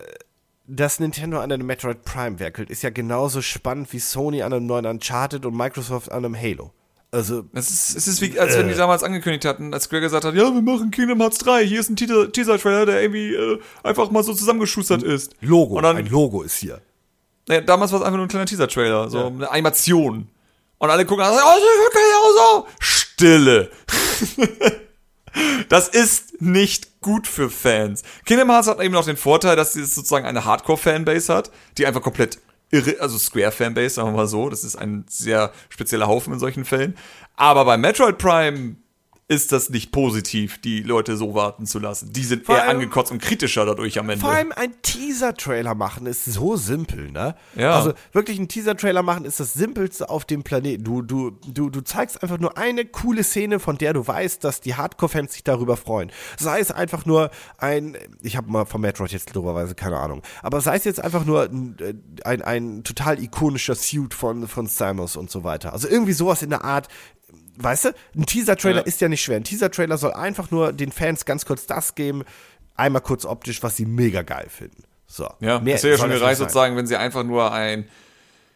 dass Nintendo an einem Metroid Prime werkelt, ist ja genauso spannend wie Sony an einem neuen Uncharted und Microsoft an einem Halo. Also, Es ist, es ist wie, als wenn die damals angekündigt hatten, als Square gesagt hat, ja, wir machen Kingdom Hearts 3, hier ist ein Teaser- Teaser-Trailer, der irgendwie äh, einfach mal so zusammengeschustert ist. Logo, Und dann, ein Logo ist hier. Nee, damals war es einfach nur ein kleiner Teaser-Trailer, so eine Animation. Und alle gucken an, oh, das ist wirklich auch so. Stille. das ist nicht gut für Fans. Kingdom Hearts hat eben noch den Vorteil, dass sie sozusagen eine Hardcore-Fanbase hat, die einfach komplett irre, also Square-Fanbase, sagen wir mal so. Das ist ein sehr spezieller Haufen in solchen Fällen. Aber bei Metroid Prime ist das nicht positiv, die Leute so warten zu lassen. Die sind Vor eher allem- angekotzt und kritischer dadurch am Ende. Vor allem ein Teaser-Trailer machen ist so simpel, ne? Ja. Also wirklich ein Teaser-Trailer machen ist das simpelste auf dem Planeten. Du, du, du, du zeigst einfach nur eine coole Szene, von der du weißt, dass die Hardcore-Fans sich darüber freuen. Sei es einfach nur ein, ich habe mal von Metroid jetzt globerweise keine Ahnung, aber sei es jetzt einfach nur ein, äh, ein, ein total ikonischer Suit von, von Samus und so weiter. Also irgendwie sowas in der Art, weißt du, ein Teaser-Trailer Ja. ist ja nicht schwer. Ein Teaser-Trailer soll einfach nur den Fans ganz kurz das geben, einmal kurz optisch, was sie mega geil finden. So. Ja, Mehr es wäre ja schon das gereicht, sozusagen, wenn sie einfach nur ein,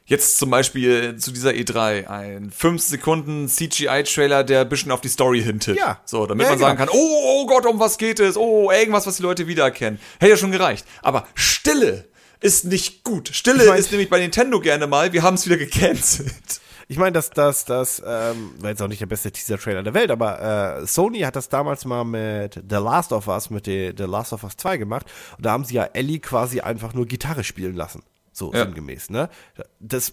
jetzt zum Beispiel zu dieser E3, ein 5 Sekunden CGI-Trailer, der ein bisschen auf die Story hintet. Ja. So, damit Ja, man sagen genau. kann, oh, oh Gott, um was geht es? Oh, irgendwas, was die Leute wiedererkennen. Hätte ja schon gereicht. Aber Stille ist nicht gut. Stille Ich mein- ist nämlich bei Nintendo gerne mal, wir haben es wieder gecancelt. Ich meine, das, das, das ähm, war jetzt auch nicht der beste Teaser-Trailer der Welt, aber äh, Sony hat das damals mal mit The Last of Us, mit The, The Last of Us 2 gemacht. Und da haben sie ja Ellie quasi einfach nur Gitarre spielen lassen. So Ja. sinngemäß, ne? Das,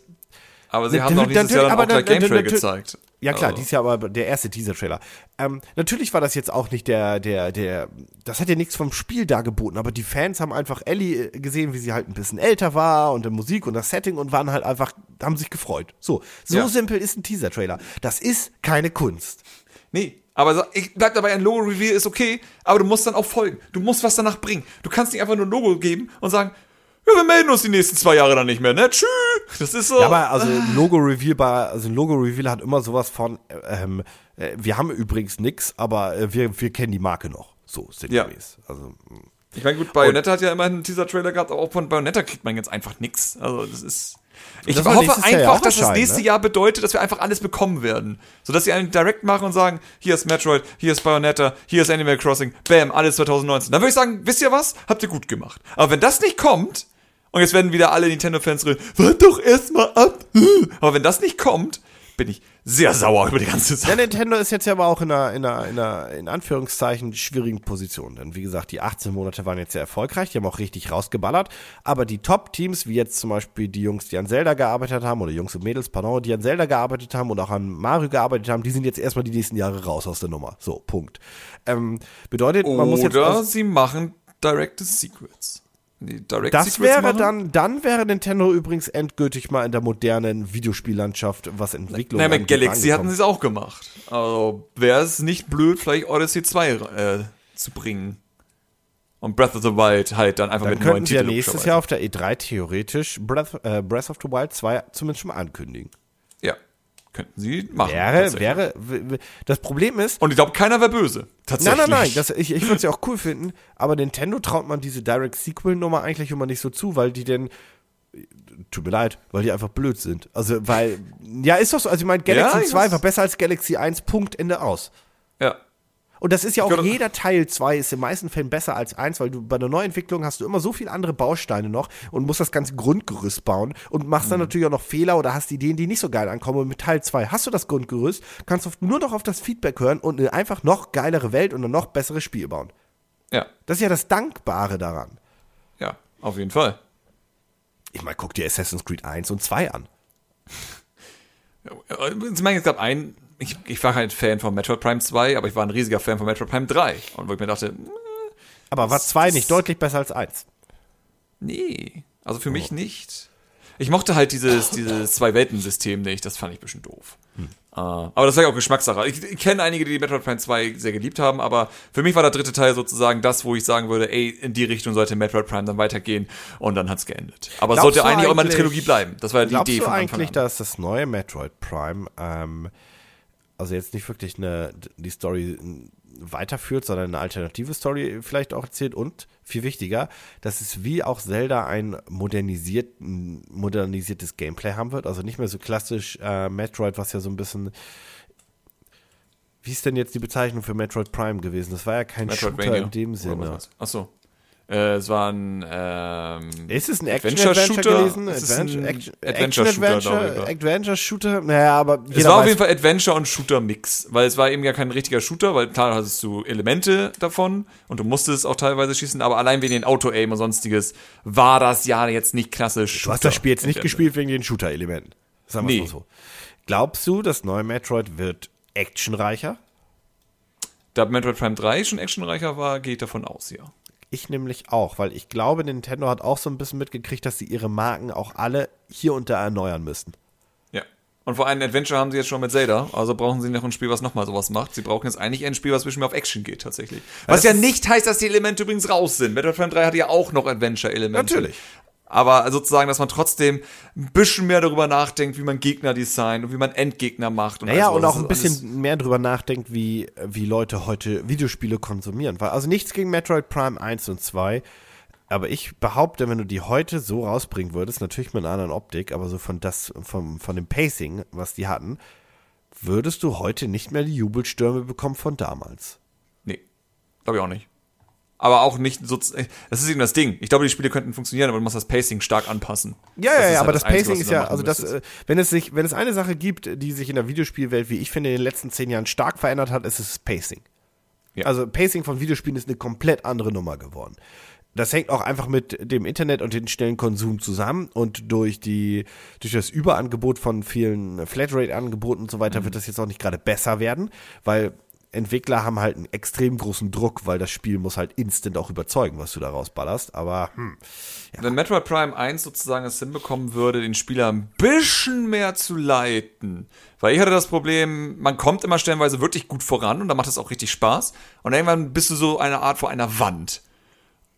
Aber sie haben doch dieses Jahr dann auch gleich Gameplay gezeigt. Ja klar, Also. dies Jahr aber der erste Teaser-Trailer. Ähm, natürlich war das jetzt auch nicht der, der, der, das hat ja nichts vom Spiel dargeboten, aber die Fans haben einfach Ellie äh, gesehen, wie sie halt ein bisschen älter war und die Musik und das Setting und waren halt einfach, haben sich gefreut. So, so Ja. simpel ist ein Teaser-Trailer. Das ist keine Kunst. Nee, aber ich bleib dabei, ein Logo-Reveal ist okay, aber du musst dann auch folgen. Du musst was danach bringen. Du kannst nicht einfach nur ein Logo geben und sagen, ja, wir melden uns die nächsten zwei Jahre dann nicht mehr, ne? Tschüss. Das ist so. Ja, aber also ein Logo-Reveal bei, also ein Logo-Reveal hat immer sowas von, ähm, äh, wir haben übrigens nix, aber äh, wir, wir kennen die Marke noch. So, sinngemäß. Also, mh. ich meine, gut, Bayonetta hat ja immerhin einen Teaser-Trailer gehabt, aber auch von Bayonetta kriegt man jetzt einfach nix. Also, das ist. Ich Das hoffe ja einfach, dass das nächste ne? Jahr bedeutet, dass wir einfach alles bekommen werden. So dass sie einen Direct machen und sagen, hier ist Metroid, hier ist Bayonetta, hier ist Animal Crossing, bam, alles 2019. Dann würde ich sagen, wisst ihr was? Habt ihr gut gemacht. Aber wenn das nicht kommt, und jetzt werden wieder alle Nintendo-Fans reden, wart doch erstmal ab. Aber wenn das nicht kommt, bin ich sehr sauer über die ganze Ja, Sache. Nintendo ist jetzt ja aber auch in einer, in einer, in einer, in Anführungszeichen, schwierigen Position. Denn wie gesagt, die 18 Monate waren jetzt sehr erfolgreich, die haben auch richtig rausgeballert. Aber die Top-Teams, wie jetzt zum Beispiel die Jungs, die an Zelda gearbeitet haben, oder Jungs und Mädels, pardon, die an Zelda gearbeitet haben und auch an Mario gearbeitet haben, die sind jetzt erstmal die nächsten Jahre raus aus der Nummer. So, Punkt. Ähm, bedeutet, man muss jetzt. Oder sie machen Directed Secrets. Direct das Secrets wäre machen, dann, dann wäre Nintendo übrigens endgültig mal in der modernen Videospiellandschaft, was Entwicklung Naja, mit Galaxy hatten sie es auch gemacht. Also wäre es nicht blöd, vielleicht Odyssey 2 äh, zu bringen. Und Breath of the Wild halt dann einfach Dann mit einem neuen Titel. nächstes logischerweise. Jahr auf der E3 theoretisch Breath, äh, Breath of the Wild 2 zumindest schon mal ankündigen. Könnten sie machen. Wäre, wäre, das Problem ist, Und ich glaube, keiner wäre böse. Nein, Tatsächlich. nein, nein, das, ich, ich würde es ja auch cool finden, aber Nintendo traut man diese Direct-Sequel-Nummer eigentlich immer nicht so zu, weil die denn, tut mir leid, weil die einfach blöd sind. Also, weil, ja, ist doch so, also ich meine, Galaxy Ja, ich 2 weiß. war besser als Galaxy 1, Punkt, Ende aus. Und das ist ja auch jeder Teil 2 ist in den meisten Fällen besser als 1, weil du bei einer Neuentwicklung hast du immer so viele andere Bausteine noch und musst das ganze Grundgerüst bauen und machst Mhm. dann natürlich auch noch Fehler oder hast Ideen, die nicht so geil ankommen. Und mit Teil 2 hast du das Grundgerüst, kannst auf, nur noch auf das Feedback hören und eine einfach noch geilere Welt und ein noch besseres Spiel bauen. Ja, Das ist ja das Dankbare daran. ja, auf jeden Fall. Ich meine, guck dir Assassin's Creed 1 und 2 an. Ich meine, es gab einen, ich, ich war halt Fan von Metroid Prime 2, aber ich war ein riesiger Fan von Metroid Prime 3. Und wo ich mir dachte, Aber war 2 das- nicht deutlich besser als 1? nee, also für Oh. mich nicht. Ich mochte halt dieses, dieses Zwei-Welten-System nicht, das fand ich ein bisschen doof. Hm. Äh, aber das war ja auch Geschmackssache. Ich, ich kenne einige, die Metroid Prime 2 sehr geliebt haben, aber für mich war der dritte Teil sozusagen das, wo ich sagen würde, ey, in die Richtung sollte Metroid Prime dann weitergehen und dann hat's geendet. Aber es Glaubst sollte eigentlich auch mal eine Trilogie bleiben. Das war ja die Idee von Anfang eigentlich, an. dass das neue Metroid Prime, ähm, also jetzt nicht wirklich eine, die Story weiterführt, sondern eine alternative Story vielleicht auch erzählt und viel wichtiger, dass es wie auch Zelda ein modernisiert, modernisiertes Gameplay haben wird, also nicht mehr so klassisch äh, Metroid, was ja so ein bisschen wie ist denn jetzt die Bezeichnung für Metroid Prime gewesen? Das war ja kein Shooter Metroidvania. in dem Sinne. was war's? Ach so. Äh, es war ein ähm, Ist es ein Adventure-Shooter? Action-Adventure gewesen? Adventure, Action- Adventure-Shooter? Naja, aber Es war auf jeden Fall Adventure und Shooter-Mix, weil es war eben ja kein richtiger Shooter, weil klar hattest du Elemente davon und du musstest auch teilweise schießen, aber allein wegen den Auto-Aim und sonstiges war das ja jetzt nicht klassisch. Du hast das Spiel jetzt nicht gespielt wegen den Shooter-Elementen. Sagen wir Nee. mal so. Glaubst du, das neue Metroid wird actionreicher? Da Metroid Prime 3 schon actionreicher war, gehe ich davon aus, ja. Ich nämlich auch, weil ich glaube, Nintendo hat auch so ein bisschen mitgekriegt, dass sie ihre Marken auch alle hier und da erneuern müssen. Ja. Und vor allem Adventure haben sie jetzt schon mit Zelda, also brauchen sie noch ein Spiel, was nochmal sowas macht. Sie brauchen jetzt eigentlich ein Spiel, was ein bisschen mehr auf Action geht, tatsächlich. Was das ja nicht heißt, dass die Elemente übrigens raus sind. Metroid Prime 3 hatte ja auch noch Adventure-Elemente. Natürlich. Aber sozusagen, dass man trotzdem ein bisschen mehr darüber nachdenkt, wie man Gegner designt und wie man Endgegner macht. Und Naja, all und auch ein bisschen mehr drüber nachdenkt, wie, wie Leute heute Videospiele konsumieren. Weil, also nichts gegen Metroid Prime 1 und 2, aber ich behaupte, wenn du die heute so rausbringen würdest, natürlich mit einer anderen Optik, aber so von, das, vom, von dem Pacing, was die hatten, würdest du heute nicht mehr die Jubelstürme bekommen von damals. Nee, glaube ich auch nicht. Aber auch nicht so. Das ist eben das Ding. Ich glaube, die Spiele könnten funktionieren, aber du musst das Pacing stark anpassen. Ja, Das ja, ja, aber das, Einzige, Pacing du ist ja, also das, müsstest. äh, wenn es sich, wenn es eine Sache gibt, die sich in der Videospielwelt, wie ich finde, in den letzten zehn Jahren stark verändert hat, ist es das Pacing. Ja. Also Pacing von Videospielen ist eine komplett andere Nummer geworden. Das hängt auch einfach mit dem Internet und den schnellen Konsum zusammen und durch die, durch das Überangebot von vielen Flatrate-Angeboten und so weiter Mhm. wird das jetzt auch nicht gerade besser werden, weil Entwickler haben halt einen extrem großen Druck, weil das Spiel muss halt instant auch überzeugen, was du da rausballerst. Aber hm, Wenn Metroid Prime 1 sozusagen es hinbekommen würde, den Spieler ein bisschen mehr zu leiten. Weil ich hatte das Problem, man kommt immer stellenweise wirklich gut voran und dann macht es auch richtig Spaß. Und irgendwann bist du so eine Art vor einer Wand.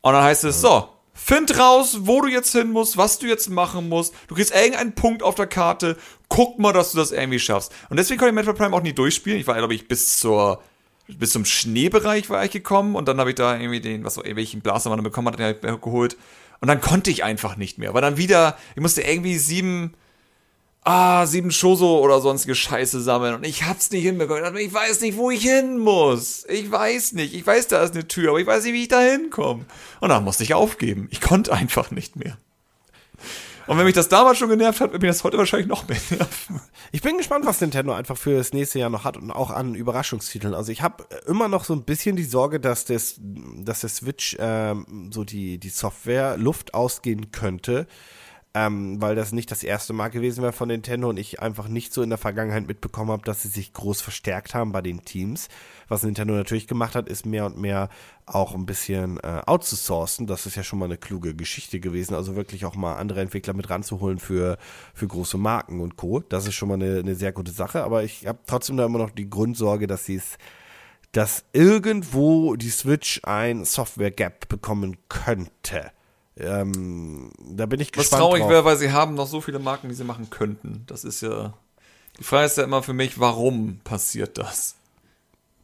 Und dann heißt es, so, find raus, wo du jetzt hin musst, was du jetzt machen musst. Du kriegst irgendeinen Punkt auf der Karte, guck mal, dass du das irgendwie schaffst. Und deswegen konnte ich Metroid Prime auch nie durchspielen. Ich war, glaube ich, bis zur bis zum Schneebereich war ich gekommen und dann habe ich da irgendwie den, was welchen Blaster man dann bekommen hat, den hab ich geholt. Und dann konnte ich einfach nicht mehr. Weil dann wieder, ich musste irgendwie sieben, ah, sieben Shoso oder sonstige Scheiße sammeln und ich hab's nicht hinbekommen. Ich weiß nicht, wo ich hin muss. Ich weiß nicht. Ich weiß, da ist eine Tür, aber ich weiß nicht, wie ich da hinkomme. Und dann musste ich aufgeben. Ich konnte einfach nicht mehr. Und wenn mich das damals schon genervt hat, wird mich das heute wahrscheinlich noch mehr nerven. Ich bin gespannt, was Nintendo einfach für das nächste Jahr noch hat und auch an Überraschungstiteln. Also ich habe immer noch so ein bisschen die Sorge, dass, das, dass der Switch ähm, so die, die Software Luft ausgehen könnte, ähm, weil das nicht das erste Mal gewesen wäre von Nintendo und ich einfach nicht so in der Vergangenheit mitbekommen habe, dass sie sich groß verstärkt haben bei den Teams. Was Nintendo natürlich gemacht hat, ist mehr und mehr auch ein bisschen äh, outzusourcen. Das ist ja schon mal eine kluge Geschichte gewesen. Also wirklich auch mal andere Entwickler mit ranzuholen für, für große Marken und Co. Das ist schon mal eine, eine sehr gute Sache. Aber ich habe trotzdem da immer noch die Grundsorge, dass sie es dass irgendwo die Switch ein Software-Gap bekommen könnte. Ähm, da bin ich Was gespannt. traurig drauf. wäre, weil sie haben noch so viele Marken, die sie machen könnten. Das ist ja. Die Frage ist ja immer für mich, warum passiert das?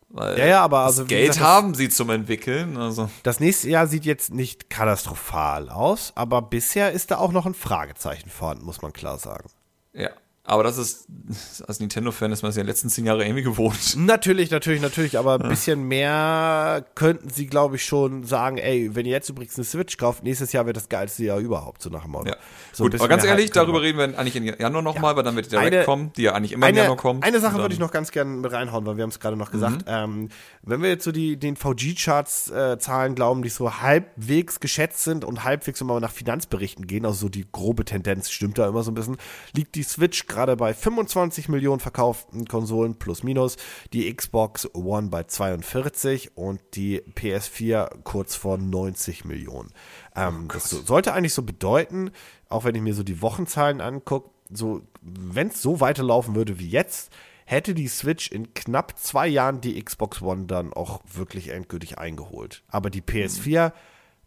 Weil Ja, ja, aber also Geld gesagt, haben sie zum Entwickeln. Also Das nächste Jahr sieht jetzt nicht katastrophal aus, aber bisher ist da auch noch ein Fragezeichen vorhanden, muss man klar sagen. ja. Aber das ist, als Nintendo-Fan ist man es ja in den letzten zehn Jahre irgendwie gewohnt. Natürlich, natürlich, natürlich, aber ein bisschen mehr könnten sie, glaube ich, schon sagen, ey, wenn ihr jetzt übrigens eine Switch kauft, nächstes Jahr wird das geilste Jahr überhaupt, so nach dem Motto. Ja. So Gut, aber ganz ehrlich, können darüber reden wir eigentlich im Januar nochmal, weil dann wird die Direct Eine- kommen, die ja eigentlich immer im Eine, Januar kommt. eine Sache würde ich noch ganz gerne mit reinhauen, weil wir haben es gerade noch Mhm. gesagt. Ähm, wenn wir jetzt so die, den VG-Charts-Zahlen glauben, die so halbwegs geschätzt sind und halbwegs, wir nach Finanzberichten gehen, also so die grobe Tendenz stimmt da immer so ein bisschen, liegt die Switch gerade bei 25 Millionen verkauften Konsolen plus minus, die Xbox One bei 42 und die PS4 kurz vor 90 Millionen. Ähm, das so, sollte eigentlich so bedeuten, auch wenn ich mir so die Wochenzahlen angucke, so, wenn es so weiterlaufen würde wie jetzt, hätte die Switch in knapp zwei Jahren die Xbox One dann auch wirklich endgültig eingeholt. Aber die PS4,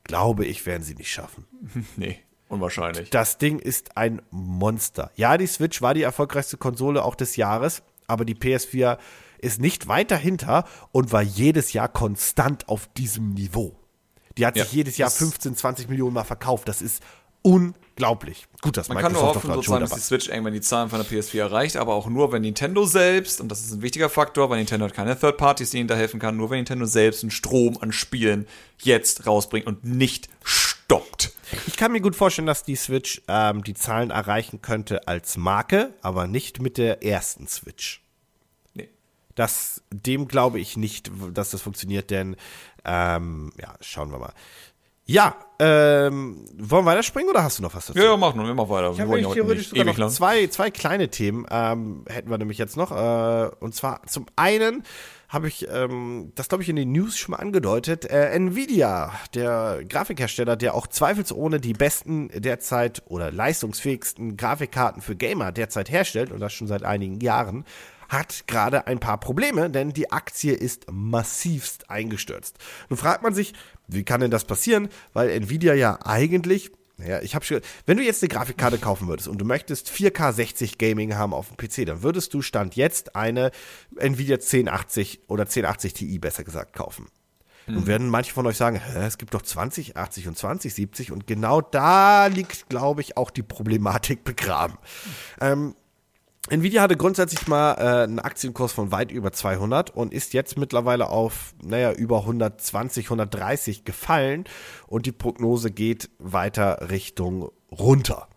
glaube ich, werden sie nicht schaffen. Nee, unwahrscheinlich. Das Ding ist ein Monster. Ja, die Switch war die erfolgreichste Konsole auch des Jahres, aber die PS4 ist nicht weit dahinter und war jedes Jahr konstant auf diesem Niveau. Die hat Ja, sich jedes Jahr das- 15, 20 Millionen Mal verkauft. Das ist unglaublich. Gut, dass Man kann nur Microsoft hoffen, sozusagen, dass die Switch irgendwann die Zahlen von der PS4 erreicht, aber auch nur, wenn Nintendo selbst, und das ist ein wichtiger Faktor, weil Nintendo hat keine Third Parties, die ihnen da helfen kann, nur wenn Nintendo selbst einen Strom an Spielen jetzt rausbringt und nicht stoppt. Ich kann mir gut vorstellen, dass die Switch ähm, die Zahlen erreichen könnte als Marke, aber nicht mit der ersten Switch. Nee. Das, dem glaube ich nicht, dass das funktioniert, denn ähm, ja, schauen wir mal. Ja, ähm, wollen wir weiterspringen oder hast du noch was dazu? Ja, ja, mach nur, immer weiter. Ich Wir habe wollen nämlich ja heute theoretisch nicht sogar noch lang. zwei, zwei kleine Themen, ähm, hätten wir nämlich jetzt noch. Äh, und zwar zum einen habe ich ähm, das, glaube ich, in den News schon mal angedeutet. Äh, Nvidia, der Grafikhersteller, der auch zweifelsohne die besten derzeit oder leistungsfähigsten Grafikkarten für Gamer derzeit herstellt und das schon seit einigen Jahren, hat gerade ein paar Probleme, denn die Aktie ist massivst eingestürzt. Nun fragt man sich, wie kann denn das passieren? Weil Nvidia ja eigentlich naja, ich habe schon. Wenn du jetzt eine Grafikkarte kaufen würdest und du möchtest 4K 60 Gaming haben auf dem PC, dann würdest du Stand jetzt eine Nvidia 1080 oder 1080 Ti besser gesagt kaufen. Nun werden manche von euch sagen, Hä, es gibt doch 2080 und 2070 und genau da liegt, glaube ich, auch die Problematik begraben. Ähm, Nvidia hatte grundsätzlich mal äh, einen Aktienkurs von weit über 200 und ist jetzt mittlerweile auf, naja, über 120, 130 gefallen und die Prognose geht weiter Richtung runter.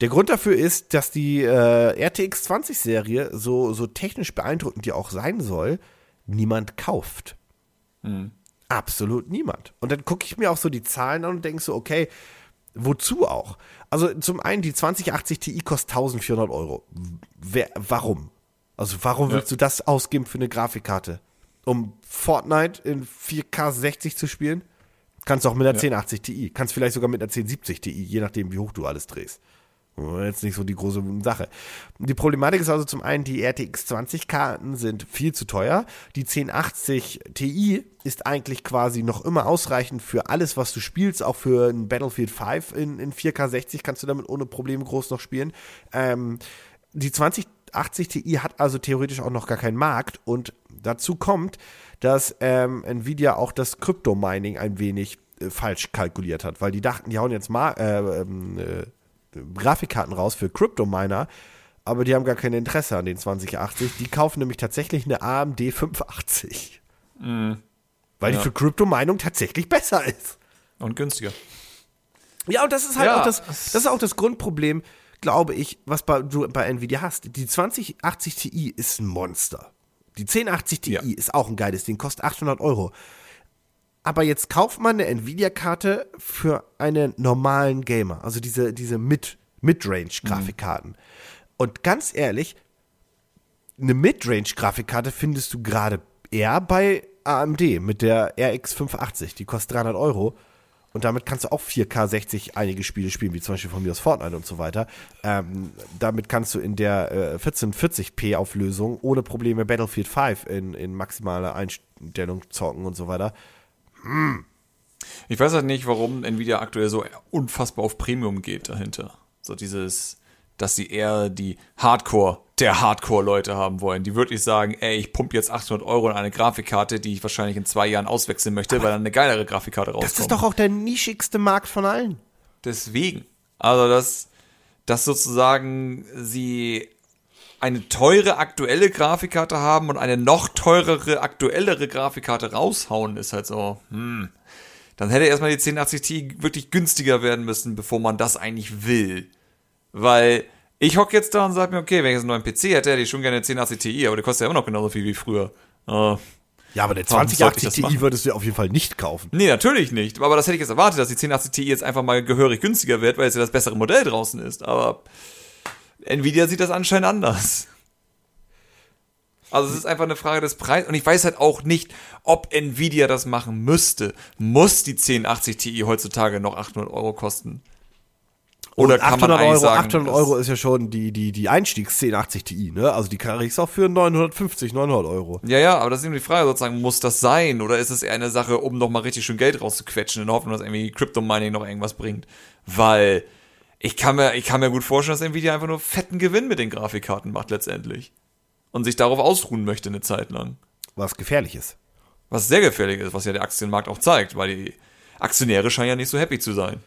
Der Grund dafür ist, dass die äh, RTX 20 Serie, so, so technisch beeindruckend die auch sein soll, niemand kauft. Absolut niemand. Und dann gucke ich mir auch so die Zahlen an und denke so, okay, wozu auch? Also zum einen, die 2080 Ti kostet 1400 Euro. Wer, warum? Also warum willst du das ausgeben für eine Grafikkarte? Um Fortnite in 4K 60 zu spielen? Kannst du auch mit einer 1080 Ti. Kannst vielleicht sogar mit einer 1070 Ti, je nachdem, wie hoch du alles drehst. Jetzt nicht so die große Sache. Die Problematik ist also zum einen, die RTX 20 Karten sind viel zu teuer. Die 1080 Ti ist eigentlich quasi noch immer ausreichend für alles, was du spielst. Auch für ein Battlefield 5 in, in 4K 60 kannst du damit ohne Probleme groß noch spielen. Ähm, die 2080 Ti hat also theoretisch auch noch gar keinen Markt und dazu kommt, dass ähm, Nvidia auch das Krypto-Mining ein wenig äh, falsch kalkuliert hat, weil die dachten, die hauen jetzt mal äh, ähm, äh, Grafikkarten raus für Crypto-Miner, aber die haben gar kein Interesse an den 2080. Die kaufen nämlich tatsächlich eine AMD 580. Weil die Ja. für Crypto-Mining tatsächlich besser ist. Und günstiger. Ja, und das ist halt Ja. auch das, das ist auch das Grundproblem, glaube ich, was bei, du bei Nvidia hast. Die 2080 Ti ist ein Monster. Die 1080 Ti Ja. ist auch ein geiles Ding, kostet 800 Euro. Aber jetzt kauft man eine Nvidia-Karte für einen normalen Gamer, also diese, diese Mid- Mid-Range-Grafikkarten. Und ganz ehrlich, eine Mid-Range-Grafikkarte findest du gerade eher bei AMD mit der RX 580. Die kostet 300 Euro. und damit kannst du auch 4K 60 einige Spiele spielen, wie zum Beispiel von mir aus Fortnite und so weiter. Ähm, damit kannst du in der äh, 1440p Auflösung ohne Probleme Battlefield 5 in, in maximaler Einstellung zocken und so weiter. Hm. Ich weiß halt nicht, warum Nvidia aktuell so unfassbar auf Premium geht dahinter. So dieses, dass sie eher die Hardcore der Hardcore-Leute haben wollen, die wirklich sagen, ey, ich pumpe jetzt 800 Euro in eine Grafikkarte, die ich wahrscheinlich in zwei Jahren auswechseln möchte, Aber weil dann eine geilere Grafikkarte rauskommt. Das ist doch auch der nischigste Markt von allen. Deswegen. Also, dass, dass sozusagen sie eine teure aktuelle Grafikkarte haben und eine noch teurere aktuellere Grafikkarte raushauen, ist halt so, hm. Dann hätte erstmal die 1080 Ti wirklich günstiger werden müssen, bevor man das eigentlich will. Weil ich hocke jetzt da und sage mir, okay, wenn ich jetzt einen neuen PC hätte, hätte ich schon gerne eine 1080 Ti, aber der kostet ja immer noch genauso viel wie früher. Uh, ja, aber der 2080 Ti machen? würdest du auf jeden Fall nicht kaufen. Nee, natürlich nicht. Aber das hätte ich jetzt erwartet, dass die 1080 Ti jetzt einfach mal gehörig günstiger wird, weil es ja das bessere Modell draußen ist. Aber Nvidia sieht das anscheinend anders. Also es ist einfach eine Frage des Preises. Und ich weiß halt auch nicht, ob Nvidia das machen müsste. Muss die 1080 Ti heutzutage noch 800 Euro kosten? Oder kann 800 man Euro, sagen, 800 Euro ist ja schon die, die, die Einstiegs 1080 Ti, ne? Also die kriegst du auch für 950, 900 Euro. Ja, ja, aber das ist eben die Frage sozusagen, muss das sein? Oder ist es eher eine Sache, um nochmal richtig schön Geld rauszuquetschen, in der Hoffnung, dass irgendwie Crypto Mining noch irgendwas bringt? Weil ich kann mir, ich kann mir gut vorstellen, dass Nvidia einfach nur fetten Gewinn mit den Grafikkarten macht letztendlich. Und sich darauf ausruhen möchte eine Zeit lang. Was gefährlich ist. Was sehr gefährlich ist, was ja der Aktienmarkt auch zeigt, weil die Aktionäre scheinen ja nicht so happy zu sein.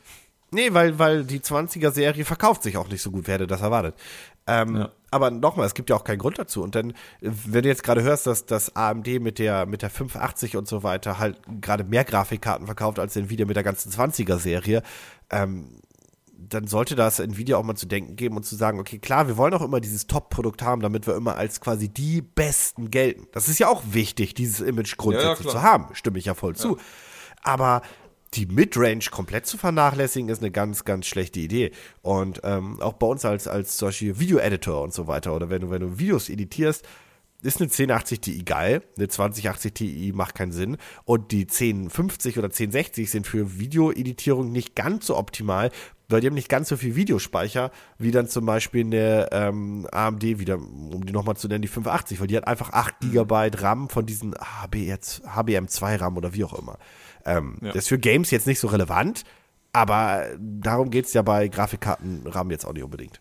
Nee, weil, weil die 20er-Serie verkauft sich auch nicht so gut, wer hätte das erwartet. Ähm, ja. Aber nochmal, es gibt ja auch keinen Grund dazu. Und dann, wenn du jetzt gerade hörst, dass das AMD mit der, mit der 580 und so weiter halt gerade mehr Grafikkarten verkauft als Nvidia mit der ganzen 20er-Serie, ähm, dann sollte das Nvidia auch mal zu denken geben und zu sagen, okay, klar, wir wollen auch immer dieses Top-Produkt haben, damit wir immer als quasi die Besten gelten. Das ist ja auch wichtig, dieses Image grundsätzlich ja, ja, zu haben, stimme ich ja voll zu. Aber die Midrange komplett zu vernachlässigen, ist eine ganz, ganz schlechte Idee. Und ähm, auch bei uns als, als zum Beispiel Video-Editor und so weiter, oder wenn du, wenn du Videos editierst, ist eine 1080 Ti geil, eine 2080 Ti macht keinen Sinn und die 1050 oder 1060 sind für Videoeditierung nicht ganz so optimal, weil die haben nicht ganz so viel Videospeicher wie dann zum Beispiel eine ähm, AMD wieder, um die nochmal zu nennen, die 580, weil die hat einfach 8 GB RAM von diesen HBM2 RAM oder wie auch immer. Ähm, ja. Das ist für Games jetzt nicht so relevant, aber darum geht es ja bei Grafikkarten-RAM jetzt auch nicht unbedingt.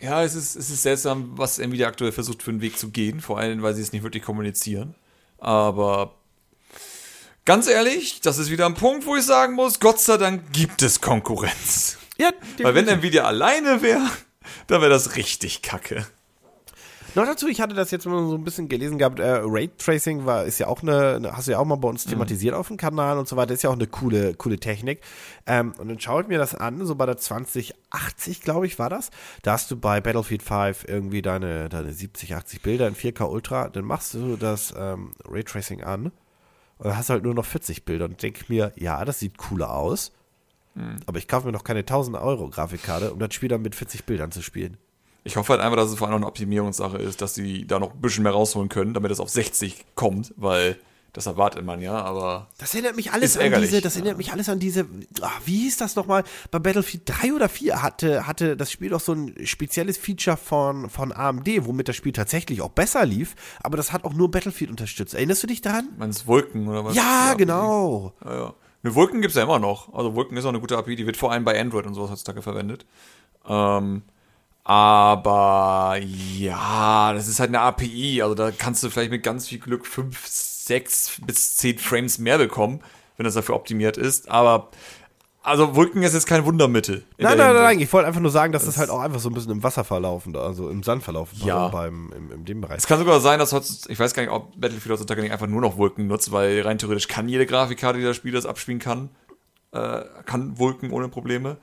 Ja, es ist, es ist seltsam, was Nvidia aktuell versucht für einen Weg zu gehen, vor allem, weil sie es nicht wirklich kommunizieren. Aber ganz ehrlich, das ist wieder ein Punkt, wo ich sagen muss, Gott sei Dank gibt es Konkurrenz. Ja, Weil wenn Nvidia alleine wäre, dann wäre das richtig kacke. Noch dazu, ich hatte das jetzt mal so ein bisschen gelesen gehabt, äh, Raytracing war, ist ja auch eine, hast du ja auch mal bei uns mhm. thematisiert mhm. auf dem Kanal und so weiter, ist ja auch eine coole, coole Technik. Ähm, und dann schaue ich mir das an, so bei der 2080, glaube ich, war das. Da hast du bei Battlefield 5 irgendwie deine, deine 70, 80 Bilder in 4K Ultra, dann machst du das ähm, Raytracing an und dann hast du halt nur noch 40 Bilder und denke mir, ja, das sieht cooler aus. Mhm. Aber ich kaufe mir noch keine 1000 Euro Grafikkarte, um das Spiel dann mit 40 Bildern zu spielen. Ich hoffe halt einfach, dass es vor allem noch eine Optimierungssache ist, dass sie da noch ein bisschen mehr rausholen können, damit es auf 60 kommt, weil das erwartet man ja, aber. Das erinnert mich alles an diese, das erinnert mich alles an diese, ach, wie hieß das nochmal? Bei Battlefield 3 oder 4 hatte, hatte das Spiel doch so ein spezielles Feature von, von AMD, womit das Spiel tatsächlich auch besser lief, aber das hat auch nur Battlefield unterstützt. Erinnerst du dich daran? Meinst Wolken oder was? Ja, ja genau. Ja, ja. Eine Wolken gibt es ja immer noch. Also Wolken ist auch eine gute API, die wird vor allem bei Android und sowas heutzutage verwendet. Ähm, aber ja, das ist halt eine API. Also da kannst du vielleicht mit ganz viel Glück 5, 6 bis 10 Frames mehr bekommen, wenn das dafür optimiert ist. Aber also Wolken ist jetzt kein Wundermittel. Nein, nein, nein, nein, ich wollte einfach nur sagen, dass das, das halt auch einfach so ein bisschen im Wasser verlaufen, also im Sand verlaufen ja. beim, im, in dem Bereich. Es kann sogar sein, dass heutzutage, ich weiß gar nicht, ob Battlefield heutzutage nicht einfach nur noch Wolken nutzt, weil rein theoretisch kann jede Grafikkarte, die das Spiel das abspielen kann, äh, kann Wolken ohne Probleme.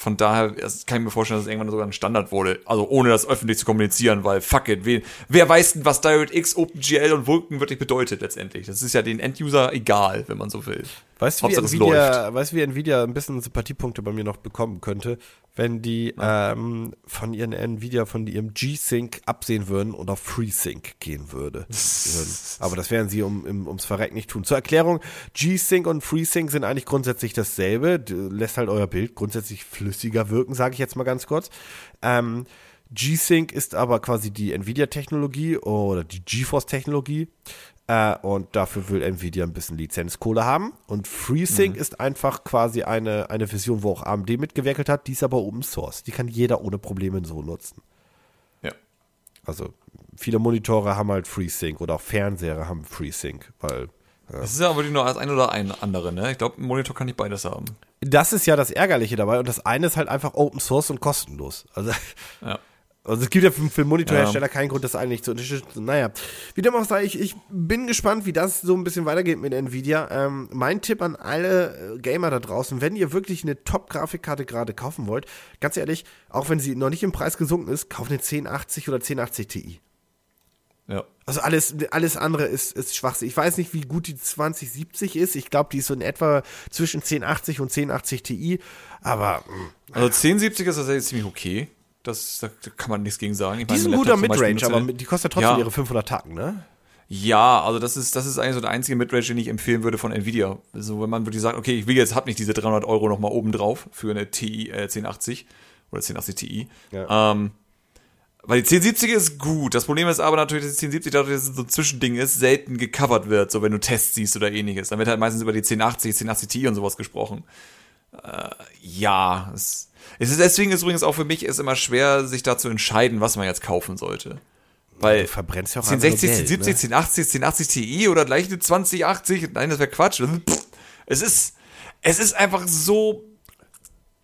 Von daher kann ich mir vorstellen, dass es irgendwann sogar ein Standard wurde. Also ohne das öffentlich zu kommunizieren, weil fuck it, wer, wer weiß denn, was DirectX, OpenGL und Vulkan wirklich bedeutet letztendlich? Das ist ja den End-User egal, wenn man so will. Weißt du, wie, Nvidia, weißt, wie Nvidia ein bisschen Sympathiepunkte bei mir noch bekommen könnte? Wenn die ähm, von ihren Nvidia, von ihrem G-Sync absehen würden und auf FreeSync gehen würde. Aber das werden sie um, um, ums Verreck nicht tun. Zur Erklärung, G-Sync und FreeSync sind eigentlich grundsätzlich dasselbe. Lässt halt euer Bild grundsätzlich flüssiger wirken, sage ich jetzt mal ganz kurz. Ähm, G-Sync ist aber quasi die Nvidia-Technologie oder die GeForce-Technologie. Äh, und dafür will Nvidia ein bisschen Lizenzkohle haben. Und FreeSync mhm. ist einfach quasi eine, eine Version, wo auch AMD mitgewerkelt hat. Die ist aber Open Source. Die kann jeder ohne Probleme so nutzen. Ja. Also viele Monitore haben halt FreeSync oder auch Fernseher haben FreeSync, weil ja. Das ist ja aber nur als ein oder ein andere, ne? Ich glaube, ein Monitor kann nicht beides haben. Das ist ja das Ärgerliche dabei und das eine ist halt einfach Open Source und kostenlos. Also ja. Also es gibt ja für, für Monitorhersteller ja. keinen Grund, das eigentlich zu unterstützen. Naja, wie dem auch sei, ich, ich bin gespannt, wie das so ein bisschen weitergeht mit Nvidia. Ähm, mein Tipp an alle äh, Gamer da draußen, wenn ihr wirklich eine Top-Grafikkarte gerade kaufen wollt, ganz ehrlich, auch wenn sie noch nicht im Preis gesunken ist, kauft eine 1080 oder 1080 Ti. Ja. Also alles, alles andere ist, ist Schwachsinn. Ich weiß nicht, wie gut die 2070 ist. Ich glaube, die ist so in etwa zwischen 1080 und 1080 Ti. Aber. Mm, also 1070 ist tatsächlich ziemlich okay. Das, da kann man nichts gegen sagen. Ich die sind ein guter Midrange, aber die kostet trotzdem ja. ihre 500 Tacken, ne? Ja, also das ist, das ist eigentlich so der einzige Midrange, den ich empfehlen würde von Nvidia. Also wenn man wirklich sagt, okay, ich will jetzt, hab nicht diese 300 Euro nochmal oben drauf für eine TI äh, 1080 oder 1080 Ti. Ja. Ähm, weil die 1070 ist gut. Das Problem ist aber natürlich, dass die 1070, dadurch, dass es so ein Zwischending ist, selten gecovert wird, so wenn du Tests siehst oder ähnliches. Dann wird halt meistens über die 1080, 1080 Ti und sowas gesprochen. Äh, ja, es es ist deswegen ist übrigens auch für mich ist immer schwer, sich da zu entscheiden, was man jetzt kaufen sollte. Weil du verbrennst ja auch 1060, 1070, ne? 1080, 1080 Ti oder gleich eine 2080, nein, das wäre Quatsch. Es ist, es ist einfach so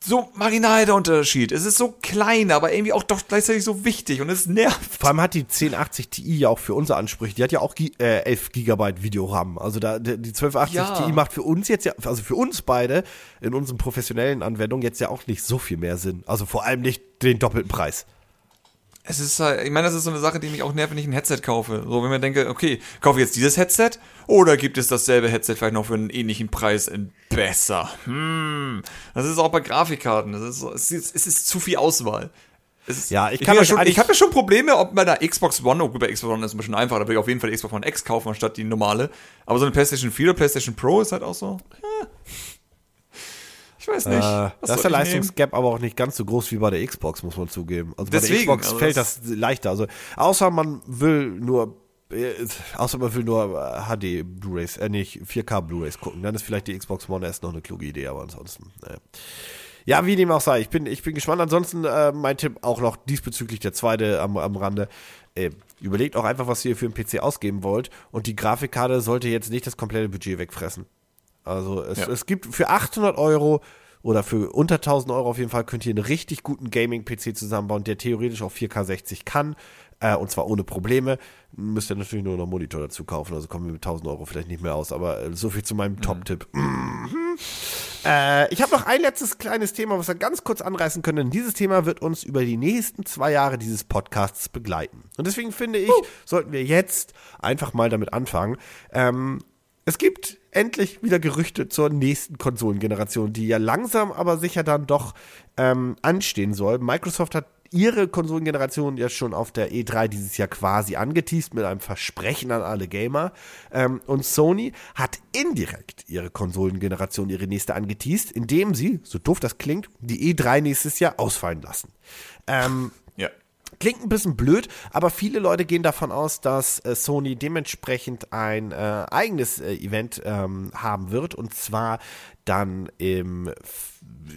so marginal der Unterschied. Es ist so klein, aber irgendwie auch doch gleichzeitig so wichtig und es nervt. Vor allem hat die 1080 Ti ja auch für unsere Ansprüche, die hat ja auch äh, 11 Gigabyte Videoram. Also da, die 1280 ja. Ti macht für uns jetzt ja, also für uns beide in unseren professionellen Anwendungen jetzt ja auch nicht so viel mehr Sinn. Also vor allem nicht den doppelten Preis es ist halt, ich meine, das ist so eine Sache, die mich auch nervt, wenn ich ein Headset kaufe. So, wenn man denke, okay, kaufe ich jetzt dieses Headset oder gibt es dasselbe Headset vielleicht noch für einen ähnlichen Preis in besser? Hm, das ist auch bei Grafikkarten. Das ist, es, ist, es ist zu viel Auswahl. Ist, ja, ich kann ich, schon, ich habe ja schon Probleme, ob bei der Xbox One, oh gut, bei Xbox One ist es ein bisschen einfacher, da will ich auf jeden Fall die Xbox One X kaufen, anstatt die normale. Aber so eine PlayStation 4 oder PlayStation Pro ist halt auch so. Ja. Ich weiß nicht. Äh, da ist der Leistungsgap aber auch nicht ganz so groß wie bei der Xbox, muss man zugeben. Also Deswegen, bei der Xbox also fällt das, das leichter. Also außer man will nur äh, außer man will nur HD Blu-rays, äh nicht 4K Blu-rays gucken, dann ist vielleicht die Xbox One S noch eine kluge Idee, aber ansonsten. Naja. Ja, wie dem auch sei, ich bin, ich bin gespannt. Ansonsten äh, mein Tipp auch noch diesbezüglich der zweite am, am Rande. Äh, überlegt auch einfach, was ihr für einen PC ausgeben wollt. Und die Grafikkarte sollte jetzt nicht das komplette Budget wegfressen. Also es, ja. es gibt für 800 Euro oder für unter 1000 Euro auf jeden Fall könnt ihr einen richtig guten Gaming-PC zusammenbauen, der theoretisch auch 4K 60 kann. Äh, und zwar ohne Probleme. Müsst ihr natürlich nur noch einen Monitor dazu kaufen, also kommen wir mit 1000 Euro vielleicht nicht mehr aus. Aber äh, so viel zu meinem mhm. Top-Tipp. Mhm. Äh, ich habe noch ein letztes kleines Thema, was wir ganz kurz anreißen können. Dieses Thema wird uns über die nächsten zwei Jahre dieses Podcasts begleiten. Und deswegen finde ich, uh. sollten wir jetzt einfach mal damit anfangen. Ähm, es gibt endlich wieder Gerüchte zur nächsten Konsolengeneration, die ja langsam aber sicher dann doch ähm, anstehen soll. Microsoft hat ihre Konsolengeneration ja schon auf der E3 dieses Jahr quasi angeteased mit einem Versprechen an alle Gamer. Ähm, und Sony hat indirekt ihre Konsolengeneration, ihre nächste angeteased, indem sie, so doof das klingt, die E3 nächstes Jahr ausfallen lassen. Ähm, Klingt ein bisschen blöd, aber viele Leute gehen davon aus, dass äh, Sony dementsprechend ein äh, eigenes äh, Event ähm, haben wird und zwar dann im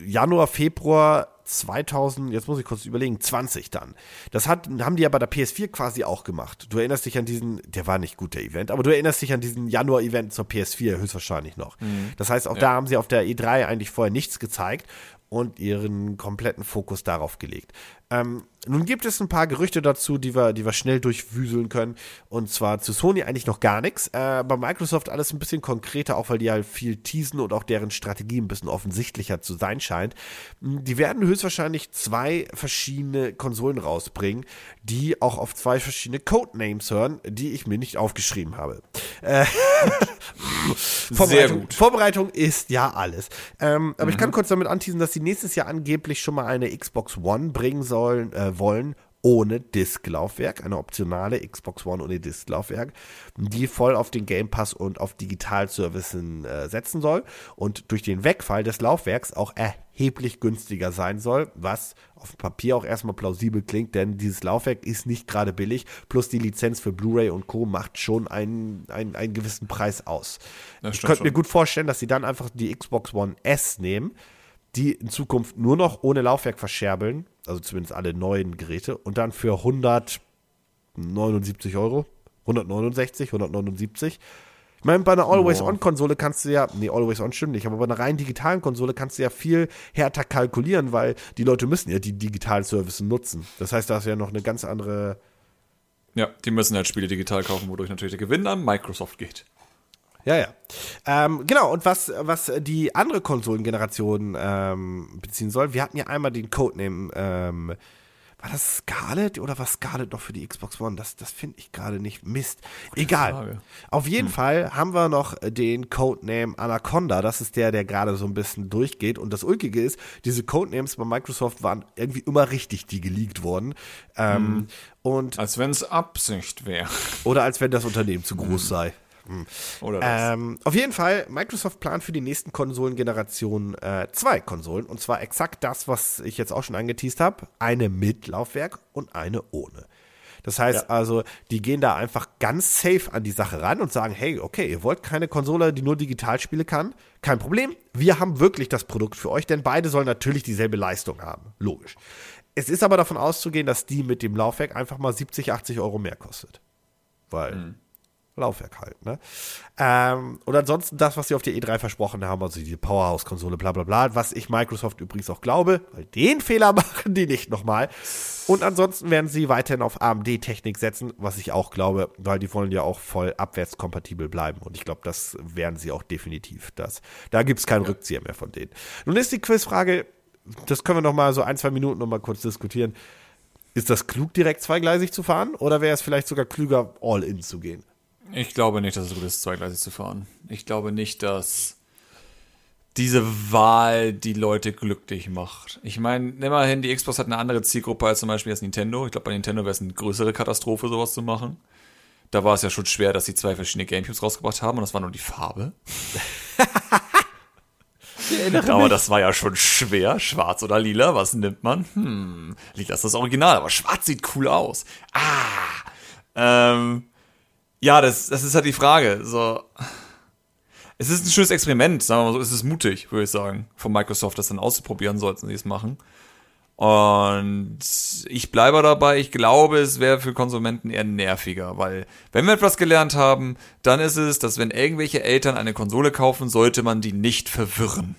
Januar, Februar 2000, jetzt muss ich kurz überlegen, 20 dann. Das hat, haben die ja bei der PS4 quasi auch gemacht. Du erinnerst dich an diesen, der war nicht gut, der Event, aber du erinnerst dich an diesen Januar-Event zur PS4 höchstwahrscheinlich noch. Mhm. Das heißt, auch ja. da haben sie auf der E3 eigentlich vorher nichts gezeigt und ihren kompletten Fokus darauf gelegt. Ähm, nun gibt es ein paar Gerüchte dazu, die wir, die wir schnell durchwüseln können. Und zwar zu Sony eigentlich noch gar nichts. Äh, bei Microsoft alles ein bisschen konkreter, auch weil die halt viel teasen und auch deren Strategie ein bisschen offensichtlicher zu sein scheint. Hm, die werden höchstwahrscheinlich zwei verschiedene Konsolen rausbringen, die auch auf zwei verschiedene Codenames hören, die ich mir nicht aufgeschrieben habe. Äh, Vorbereitung, gut. Vorbereitung ist ja alles. Ähm, aber Mhm. ich kann kurz damit anteasen, dass sie nächstes Jahr angeblich schon mal eine Xbox One bringen sollen, äh, wollen, ohne Disklaufwerk, eine optionale Xbox One ohne Disklaufwerk, die voll auf den Game Pass und auf Digitalservicen äh, setzen soll und durch den Wegfall des Laufwerks auch erheblich günstiger sein soll, was auf dem Papier auch erstmal plausibel klingt, denn dieses Laufwerk ist nicht gerade billig, plus die Lizenz für Blu-ray und Co. macht schon einen, einen, einen gewissen Preis aus. Ich könnte mir gut vorstellen, dass sie dann einfach die Xbox One S nehmen, die in Zukunft nur noch ohne Laufwerk verscherbeln, also zumindest alle neuen Geräte, und dann für 179 Euro, 169, 179. Ich meine, bei einer Always-On-Konsole kannst du ja, nee, Always-On stimmt nicht, aber bei einer rein digitalen Konsole kannst du ja viel härter kalkulieren, weil die Leute müssen ja die digitalen Services nutzen. Das heißt, da ist ja noch eine ganz andere Ja, die müssen halt Spiele digital kaufen, wodurch natürlich der Gewinn an Microsoft geht. Ja, ja. Ähm, genau, und was, was die andere Konsolengeneration ähm, beziehen soll, wir hatten ja einmal den Codename, ähm, war das Scarlet oder war Scarlet noch für die Xbox One? Das, das finde ich gerade nicht. Mist. Egal. Frage. Auf jeden Fall haben wir noch den Codename Anaconda. Das ist der, der gerade so ein bisschen durchgeht. Und das Ulkige ist, diese Codenames bei Microsoft waren irgendwie immer richtig, die geleakt wurden. Ähm, Und, Als wenn es Absicht wäre. oder als wenn das Unternehmen zu groß sei. Oder das. Ähm, auf jeden Fall, Microsoft plant für die nächsten Konsolengenerationen äh, zwei Konsolen. Und zwar exakt das, was ich jetzt auch schon angeteased habe. Eine mit Laufwerk und eine ohne. Das heißt Ja. also, die gehen da einfach ganz safe an die Sache ran und sagen, hey, okay, ihr wollt keine Konsole, die nur Digitalspiele kann? Kein Problem. Wir haben wirklich das Produkt für euch, denn beide sollen natürlich dieselbe Leistung haben. Logisch. Es ist aber davon auszugehen, dass die mit dem Laufwerk einfach mal 70, 80 Euro mehr kostet. Weil Laufwerk halt, ne? Ähm, und ansonsten das, was sie auf der E3 versprochen haben, also die Powerhouse-Konsole, bla bla bla, was ich Microsoft übrigens auch glaube, weil den Fehler machen die nicht nochmal. Und ansonsten werden sie weiterhin auf AMD-Technik setzen, was ich auch glaube, weil die wollen ja auch voll abwärtskompatibel bleiben. Und ich glaube, das werden sie auch definitiv. Das, da gibt es keinen Rückzieher mehr von denen. Nun ist die Quizfrage, das können wir noch mal so ein, zwei Minuten noch mal kurz diskutieren. Ist das klug, direkt zweigleisig zu fahren? Oder wäre es vielleicht sogar klüger, all in zu gehen? Ich glaube nicht, dass es gut ist, zweigleisig zu fahren. Ich glaube nicht, dass diese Wahl die Leute glücklich macht. Ich meine, immerhin, die Xbox hat eine andere Zielgruppe als zum Beispiel das Nintendo. Ich glaube, bei Nintendo wäre es eine größere Katastrophe, sowas zu machen. Da war es ja schon schwer, dass sie zwei verschiedene Gamecubes rausgebracht haben und das war nur die Farbe. Aber das war ja schon schwer. Schwarz oder lila, was nimmt man? Hm, lila ist das Original, aber schwarz sieht cool aus. Ah. Ähm, ja, das, das ist halt die Frage. So. Es ist ein schönes Experiment, sagen wir mal so. Es ist mutig, würde ich sagen, von Microsoft, das dann auszuprobieren, sollten sie es machen. Und ich bleibe dabei, ich glaube, es wäre für Konsumenten eher nerviger, weil wenn wir etwas gelernt haben, dann ist es, dass wenn irgendwelche Eltern eine Konsole kaufen, sollte man die nicht verwirren.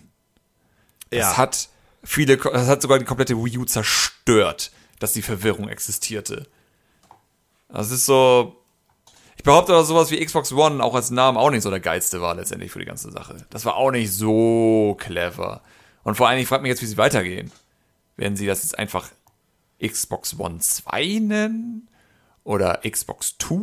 Das hat viele, das hat sogar die komplette Wii U zerstört, dass die Verwirrung existierte. Das ist so, ich behaupte, dass sowas wie Xbox One auch als Namen auch nicht so der geilste war letztendlich für die ganze Sache. Das war auch nicht so clever. Und vor allem, ich frage mich jetzt, wie sie weitergehen. Werden sie das jetzt einfach Xbox One 2 nennen? Oder Xbox 2?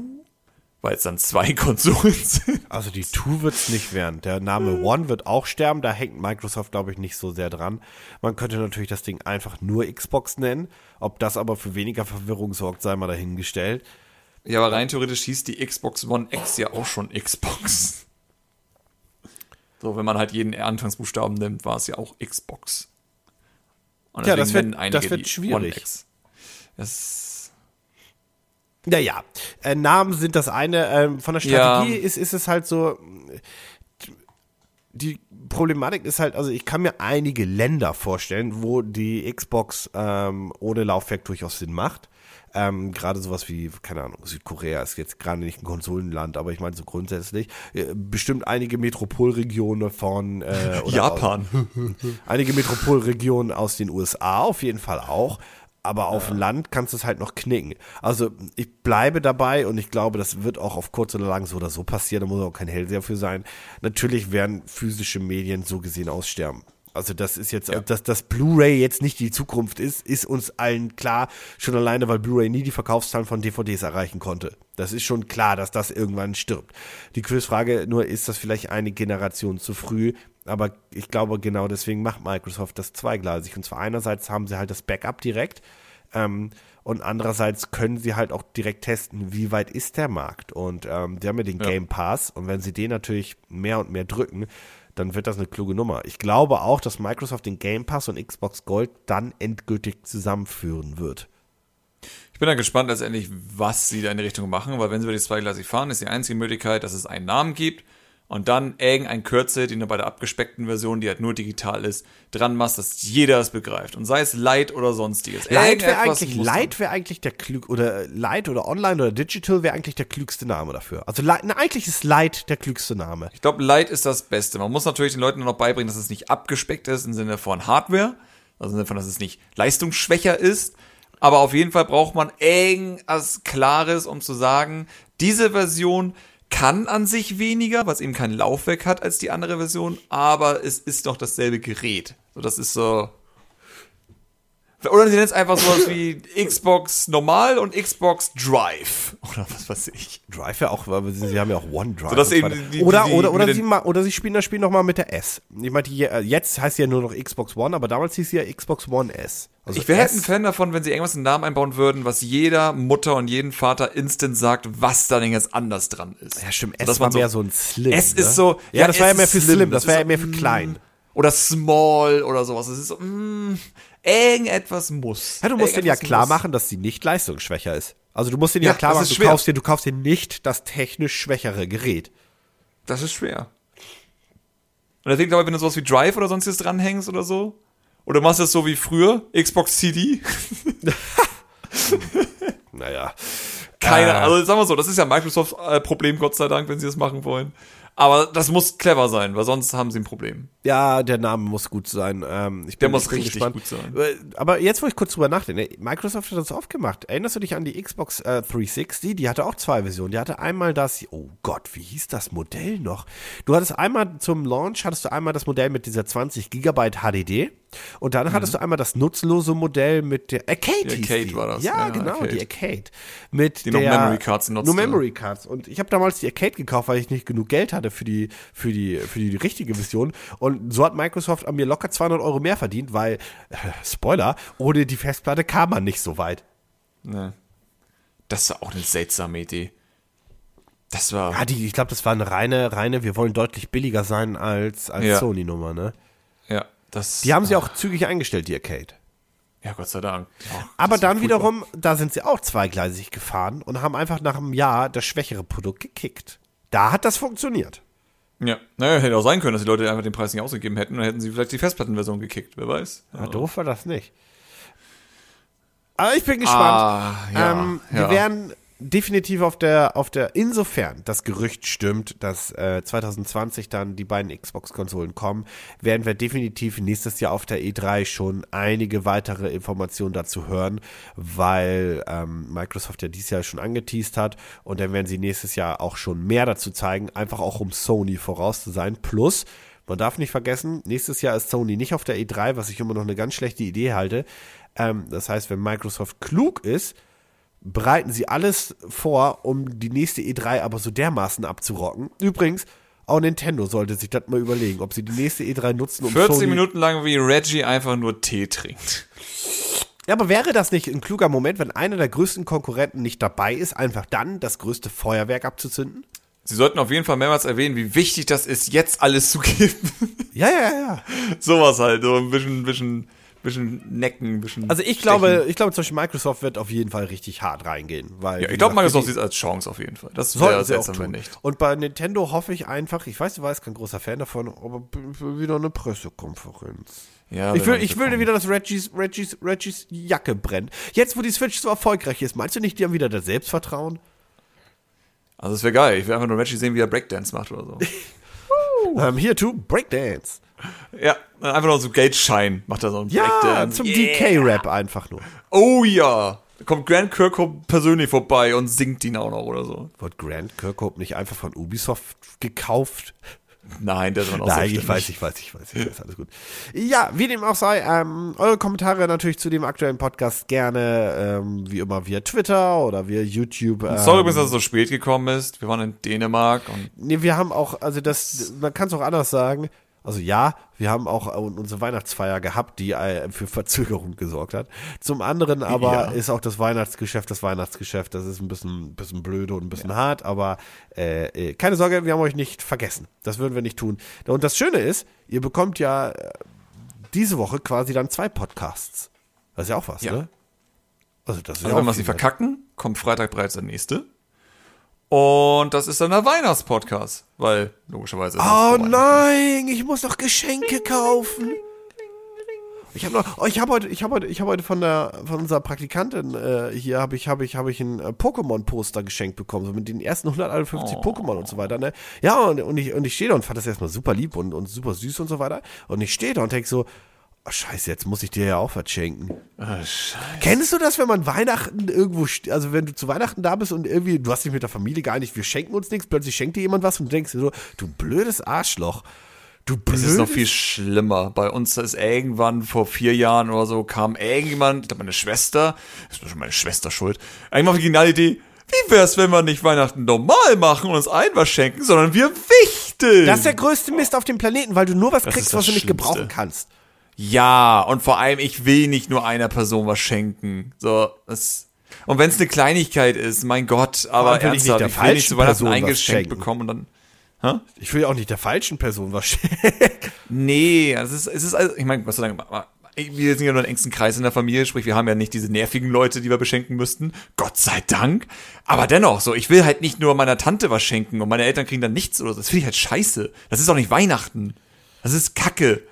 Weil es dann zwei Konsolen sind. Also die 2 wird es nicht werden. Der Name One wird auch sterben. Da hängt Microsoft, glaube ich, nicht so sehr dran. Man könnte natürlich das Ding einfach nur Xbox nennen. Ob das aber für weniger Verwirrung sorgt, sei mal dahingestellt. Ja, aber rein theoretisch hieß die Xbox One X ja auch schon Xbox. So, wenn man halt jeden Anfangsbuchstaben nimmt, war es ja auch Xbox. Und Ja, das wird- das wird schwierig. Das, Naja, äh, Namen sind das eine. Ähm, von der Strategie Ja. ist, ist es halt so. Die Problematik ist halt, also ich kann mir einige Länder vorstellen, wo die Xbox ähm, ohne Laufwerk durchaus Sinn macht. Ähm, gerade sowas wie, keine Ahnung, Südkorea ist jetzt gerade nicht ein Konsolenland, aber ich meine so grundsätzlich. Äh, bestimmt einige Metropolregionen von äh, Japan. Einige Metropolregionen aus den USA auf jeden Fall auch. Aber auf Land kannst du es halt noch knicken. Also ich bleibe dabei und ich glaube, das wird auch auf kurz oder lang so oder so passieren. Da muss auch kein Hellseher für sein. Natürlich werden physische Medien so gesehen aussterben. Also das ist jetzt, ja. dass das Blu-ray jetzt nicht die Zukunft ist, ist uns allen klar. Schon alleine, weil Blu-ray nie die Verkaufszahlen von DVDs erreichen konnte. Das ist schon klar, dass das irgendwann stirbt. Die Quizfrage nur, ist das vielleicht eine Generation zu früh? Aber ich glaube, genau deswegen macht Microsoft das zweigleisig. Und zwar einerseits haben sie halt das Backup direkt. Ähm, und andererseits können sie halt auch direkt testen, wie weit ist der Markt. Und ähm, die haben ja den ja. Game Pass und wenn sie den natürlich mehr und mehr drücken, dann wird das eine kluge Nummer. Ich glaube auch, dass Microsoft den Game Pass und Xbox Gold dann endgültig zusammenführen wird. Ich bin da gespannt letztendlich, was sie da in die Richtung machen, weil wenn sie über die zweigleisig fahren, ist die einzige Möglichkeit, dass es einen Namen gibt und dann irgendein Kürzel, den du bei der abgespeckten Version, die halt nur digital ist, dran machst, dass jeder es begreift. Und sei es Light oder sonstiges. Light wäre eigentlich, Light wäre eigentlich der klug, oder Light oder Online oder Digital wäre eigentlich der klügste Name dafür. Also Light, na, eigentlich ist Light der klügste Name. Ich glaube, Light ist das Beste. Man muss natürlich den Leuten noch beibringen, dass es nicht abgespeckt ist im Sinne von Hardware. Also im Sinne von, dass es nicht leistungsschwächer ist. Aber auf jeden Fall braucht man irgendwas Klares, um zu sagen, diese Version kann an sich weniger, was eben kein Laufwerk hat als die andere Version, aber es ist doch dasselbe Gerät. So, das ist so. Oder sie nennen es einfach sowas wie Xbox normal und Xbox Drive. Oder was weiß ich. Drive ja auch, weil sie, sie haben ja auch OneDrive. So, dass eben die, oder, die, oder, oder, sie ma, oder sie spielen das Spiel nochmal mit der S. Ich meine, äh, jetzt heißt sie ja nur noch Xbox One, aber damals hieß sie ja Xbox One S. Also ich wäre halt ein Fan davon, wenn sie irgendwas in den Namen einbauen würden, was jeder Mutter und jeden Vater instant sagt, was da denn jetzt anders dran ist. Ja, stimmt. S war so, mehr so ein Slim. S ne? ist so. Ja, ja das war ja mehr für Slim, das, das war ja mehr für klein. Oder Small oder sowas. Das ist so, mm, irgendetwas muss. Ja, du musst denen ja klar muss. machen, dass sie nicht leistungsschwächer ist. Also du musst denen ja, ja klar machen, du kaufst, dir, du kaufst dir nicht das technisch schwächere Gerät. Das ist schwer. Und deswegen glaube ich, wenn du sowas wie Drive oder sonstiges dranhängst oder so, oder machst du das so wie früher? Xbox CD? naja. Keine, äh. also sagen wir so, das ist ja Microsofts äh, Problem, Gott sei Dank, wenn sie das machen wollen. Aber das muss clever sein, weil sonst haben sie ein Problem. Ja, der Name muss gut sein. Ähm, ich bin, der muss richtig gespannt. gut sein. Äh, aber jetzt, wo ich kurz drüber nachdenke, Microsoft hat das aufgemacht. Erinnerst du dich an die Xbox äh, 360? Die hatte auch zwei Versionen. Die hatte einmal das, oh Gott, wie hieß das Modell noch? Du hattest einmal zum Launch, hattest du einmal das Modell mit dieser 20 Gigabyte HDD. Und dann mhm. hattest du einmal das nutzlose Modell mit der Arcade. Die Arcade war das. Ja, ja genau, Arcade. die Arcade. Mit die der, noch Memory Cards nutzte. Nur Memory Cards. Und ich habe damals die Arcade gekauft, weil ich nicht genug Geld hatte für die, für die, für die richtige Version. Und so hat Microsoft an mir locker 200 Euro mehr verdient, weil, äh, Spoiler, ohne die Festplatte kam man nicht so weit. Ne. Das war auch eine seltsame Idee. Das war. Ja, die, ich glaube, das war eine reine, reine, wir wollen deutlich billiger sein als, als ja. Sony-Nummer, ne? Ja. Das, die haben sie auch zügig eingestellt, die Arcade. Ja, Gott sei Dank. Oh, Aber dann wiederum, da sind sie auch zweigleisig gefahren und haben einfach nach einem Jahr das schwächere Produkt gekickt. Da hat das funktioniert. Ja, naja, hätte auch sein können, dass die Leute einfach den Preis nicht ausgegeben hätten und dann hätten sie vielleicht die Festplattenversion gekickt, wer weiß. Ja, doof war das nicht. Aber ich bin gespannt. Ah, ja, ähm, ja. Wir werden definitiv auf der, auf der, insofern das Gerücht stimmt, dass äh, 2020 dann die beiden Xbox-Konsolen kommen, werden wir definitiv nächstes Jahr auf der E3 schon einige weitere Informationen dazu hören, weil ähm, Microsoft ja dieses Jahr schon angeteased hat und dann werden sie nächstes Jahr auch schon mehr dazu zeigen, einfach auch um Sony voraus zu sein. Plus, man darf nicht vergessen, nächstes Jahr ist Sony nicht auf der E3, was ich immer noch eine ganz schlechte Idee halte. Ähm, das heißt, wenn Microsoft klug ist, bereiten sie alles vor, um die nächste E3 aber so dermaßen abzurocken. Übrigens, auch Nintendo sollte sich das mal überlegen, ob sie die nächste E3 nutzen, um 40 Sony Minuten lang wie Reggie einfach nur Tee trinkt. Ja, aber wäre das nicht ein kluger Moment, wenn einer der größten Konkurrenten nicht dabei ist, einfach dann das größte Feuerwerk abzuzünden? Sie sollten auf jeden Fall mehrmals erwähnen, wie wichtig das ist, jetzt alles zu geben. Ja, ja, ja. Sowas halt, so ein bisschen, bisschen bisschen necken, bisschen. Also ich glaube, ich glaube zum Beispiel Microsoft wird auf jeden Fall richtig hart reingehen, weil. Ja, ich glaube Microsoft sieht es als Chance auf jeden Fall. Das wäre seltsam, wenn nicht. Und bei Nintendo hoffe ich einfach, ich weiß, du weißt, kein großer Fan davon, aber wieder eine Pressekonferenz. Ja, ich will, ich will wieder, dass Reggies, Reggies, Reggies Jacke brennt. Jetzt, wo die Switch so erfolgreich ist, meinst du nicht, die haben wieder das Selbstvertrauen? Also, es wäre geil. Ich will einfach nur Reggie sehen, wie er Breakdance macht oder so. ähm, here to Breakdance. Ja, einfach nur so Geldschein macht er so einen Ja, Breakdance. zum yeah. DK-Rap einfach nur. Oh ja. Da kommt Grant Kirkhope persönlich vorbei und singt ihn auch noch oder so. Wird Grant Kirkhope nicht einfach von Ubisoft gekauft? Nein, ist immer noch Nein, ich weiß, ich weiß, ich weiß, ich weiß, alles gut. Ja, wie dem auch sei, ähm, eure Kommentare natürlich zu dem aktuellen Podcast gerne, ähm, wie immer via Twitter oder via YouTube. Ähm, Sorry übrigens, dass es so spät gekommen ist. Wir waren in Dänemark und Nee, wir haben auch, also das, man kann es auch anders sagen. Also ja, wir haben auch äh, unsere Weihnachtsfeier gehabt, die äh, für Verzögerung gesorgt hat. Zum anderen aber Ja. ist auch das Weihnachtsgeschäft das Weihnachtsgeschäft. Das ist ein bisschen, bisschen blöde und ein bisschen hart, aber äh, äh, keine Sorge, wir haben euch nicht vergessen. Das würden wir nicht tun. Und das Schöne ist, ihr bekommt ja diese Woche quasi dann zwei Podcasts. Das ist ja auch was, Ja. ne? Also das ist also ja wenn wir sie verkacken, kommt Freitag bereits der nächste. Und das ist dann der Weihnachtspodcast, weil logischerweise. Oh nein, ich muss noch Geschenke kaufen. Ich habe noch, oh, ich habe heute, ich habe heute, ich habe heute von der, von unserer Praktikantin äh, hier habe ich, habe ich, habe ich ein äh, Pokémon-Poster geschenkt bekommen, so mit den ersten 151 Pokémon und so weiter. Ne? Ja und, und ich und ich stehe da und fand das erstmal super lieb und, und super süß und so weiter. Und ich stehe da und denk so, oh, Scheiße, jetzt muss ich dir ja auch was schenken. Scheiße. Kennst du das, wenn man Weihnachten irgendwo, also wenn du zu Weihnachten da bist und irgendwie, du hast dich mit der Familie geeinigt, wir schenken uns nichts, plötzlich schenkt dir jemand was und du denkst dir so, du blödes Arschloch. Du blödes. Es ist noch viel schlimmer. Bei uns ist irgendwann vor vier Jahren oder so kam irgendjemand, ich glaube meine Schwester, ist schon meine Schwester schuld, irgendwann auf die Idee, wie wär's, wenn wir nicht Weihnachten normal machen und uns ein was schenken, sondern wir wichteln? Das ist der größte Mist auf dem Planeten, weil du nur was Das kriegst, das was du nicht gebrauchen kannst. Ja, und vor allem, ich will nicht nur einer Person was schenken. So, das. Und wenn es eine Kleinigkeit ist, mein Gott, aber will ich nicht ernsthaft, der ich will nicht zu Weihnachten falschen ein Person was Geschenk schenken. bekommen und dann. Ich will ja auch nicht der falschen Person was schenken. Nee, es ist, es ist, also, ich meine, was soll ich wir sind ja nur im engsten Kreis in der Familie, sprich, wir haben ja nicht diese nervigen Leute, die wir beschenken müssten. Gott sei Dank. Aber dennoch, so, ich will halt nicht nur meiner Tante was schenken und meine Eltern kriegen dann nichts oder so. Das finde ich halt scheiße. Das ist auch nicht Weihnachten. Das ist Kacke.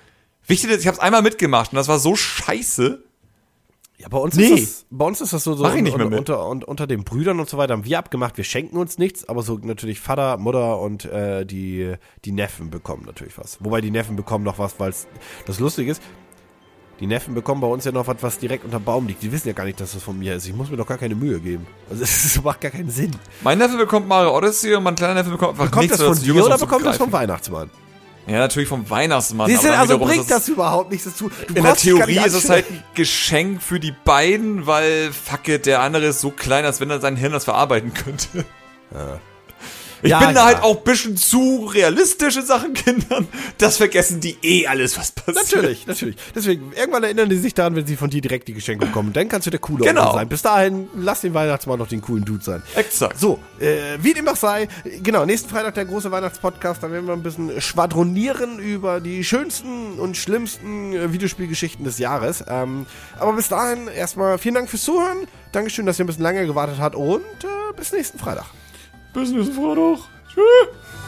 Wichtig ist, ich habe es einmal mitgemacht und das war so scheiße. Ja, bei uns, Nee. ist das, bei uns ist das so, so Mach ich nicht mehr unter, unter, unter den Brüdern und so weiter haben wir abgemacht, wir schenken uns nichts, aber so natürlich Vater, Mutter und äh, die, die Neffen bekommen natürlich was. Wobei die Neffen bekommen noch was, weil das lustig ist, die Neffen bekommen bei uns ja noch was, was direkt unter Baum liegt. Die wissen ja gar nicht, dass das von mir ist. Ich muss mir doch gar keine Mühe geben. Also es macht gar keinen Sinn. Mein Neffe bekommt Mario Odyssey und mein kleiner Neffe bekommt einfach Bekommt nichts. das von dir oder bekommt das vom. Weihnachtsmann? Ja, natürlich vom Weihnachtsmann. Siehst du, aber dann also bringt ist das überhaupt nichts dazu. Du In der Theorie ist es halt ein Geschenk für die beiden, weil fuck it, der andere ist so klein, als wenn er sein Hirn das verarbeiten könnte. Ich Ja, bin da ja. halt auch ein bisschen zu realistische Sachen Kindern. Das vergessen die eh alles, was passiert. Natürlich, natürlich. Deswegen, irgendwann erinnern die sich daran, wenn sie von dir direkt die Geschenke bekommen. Dann kannst du der coole Genau. Onkel sein. Bis dahin, lass den Weihnachtsmann noch den coolen Dude sein. Exakt. So, äh, wie dem auch sei, genau, nächsten Freitag der große Weihnachtspodcast, da werden wir ein bisschen schwadronieren über die schönsten und schlimmsten äh, Videospielgeschichten des Jahres. Ähm, aber bis dahin erstmal vielen Dank fürs Zuhören. Dankeschön, dass ihr ein bisschen lange gewartet habt und äh, bis nächsten Freitag. Bis nächste Woche noch. Tschüss.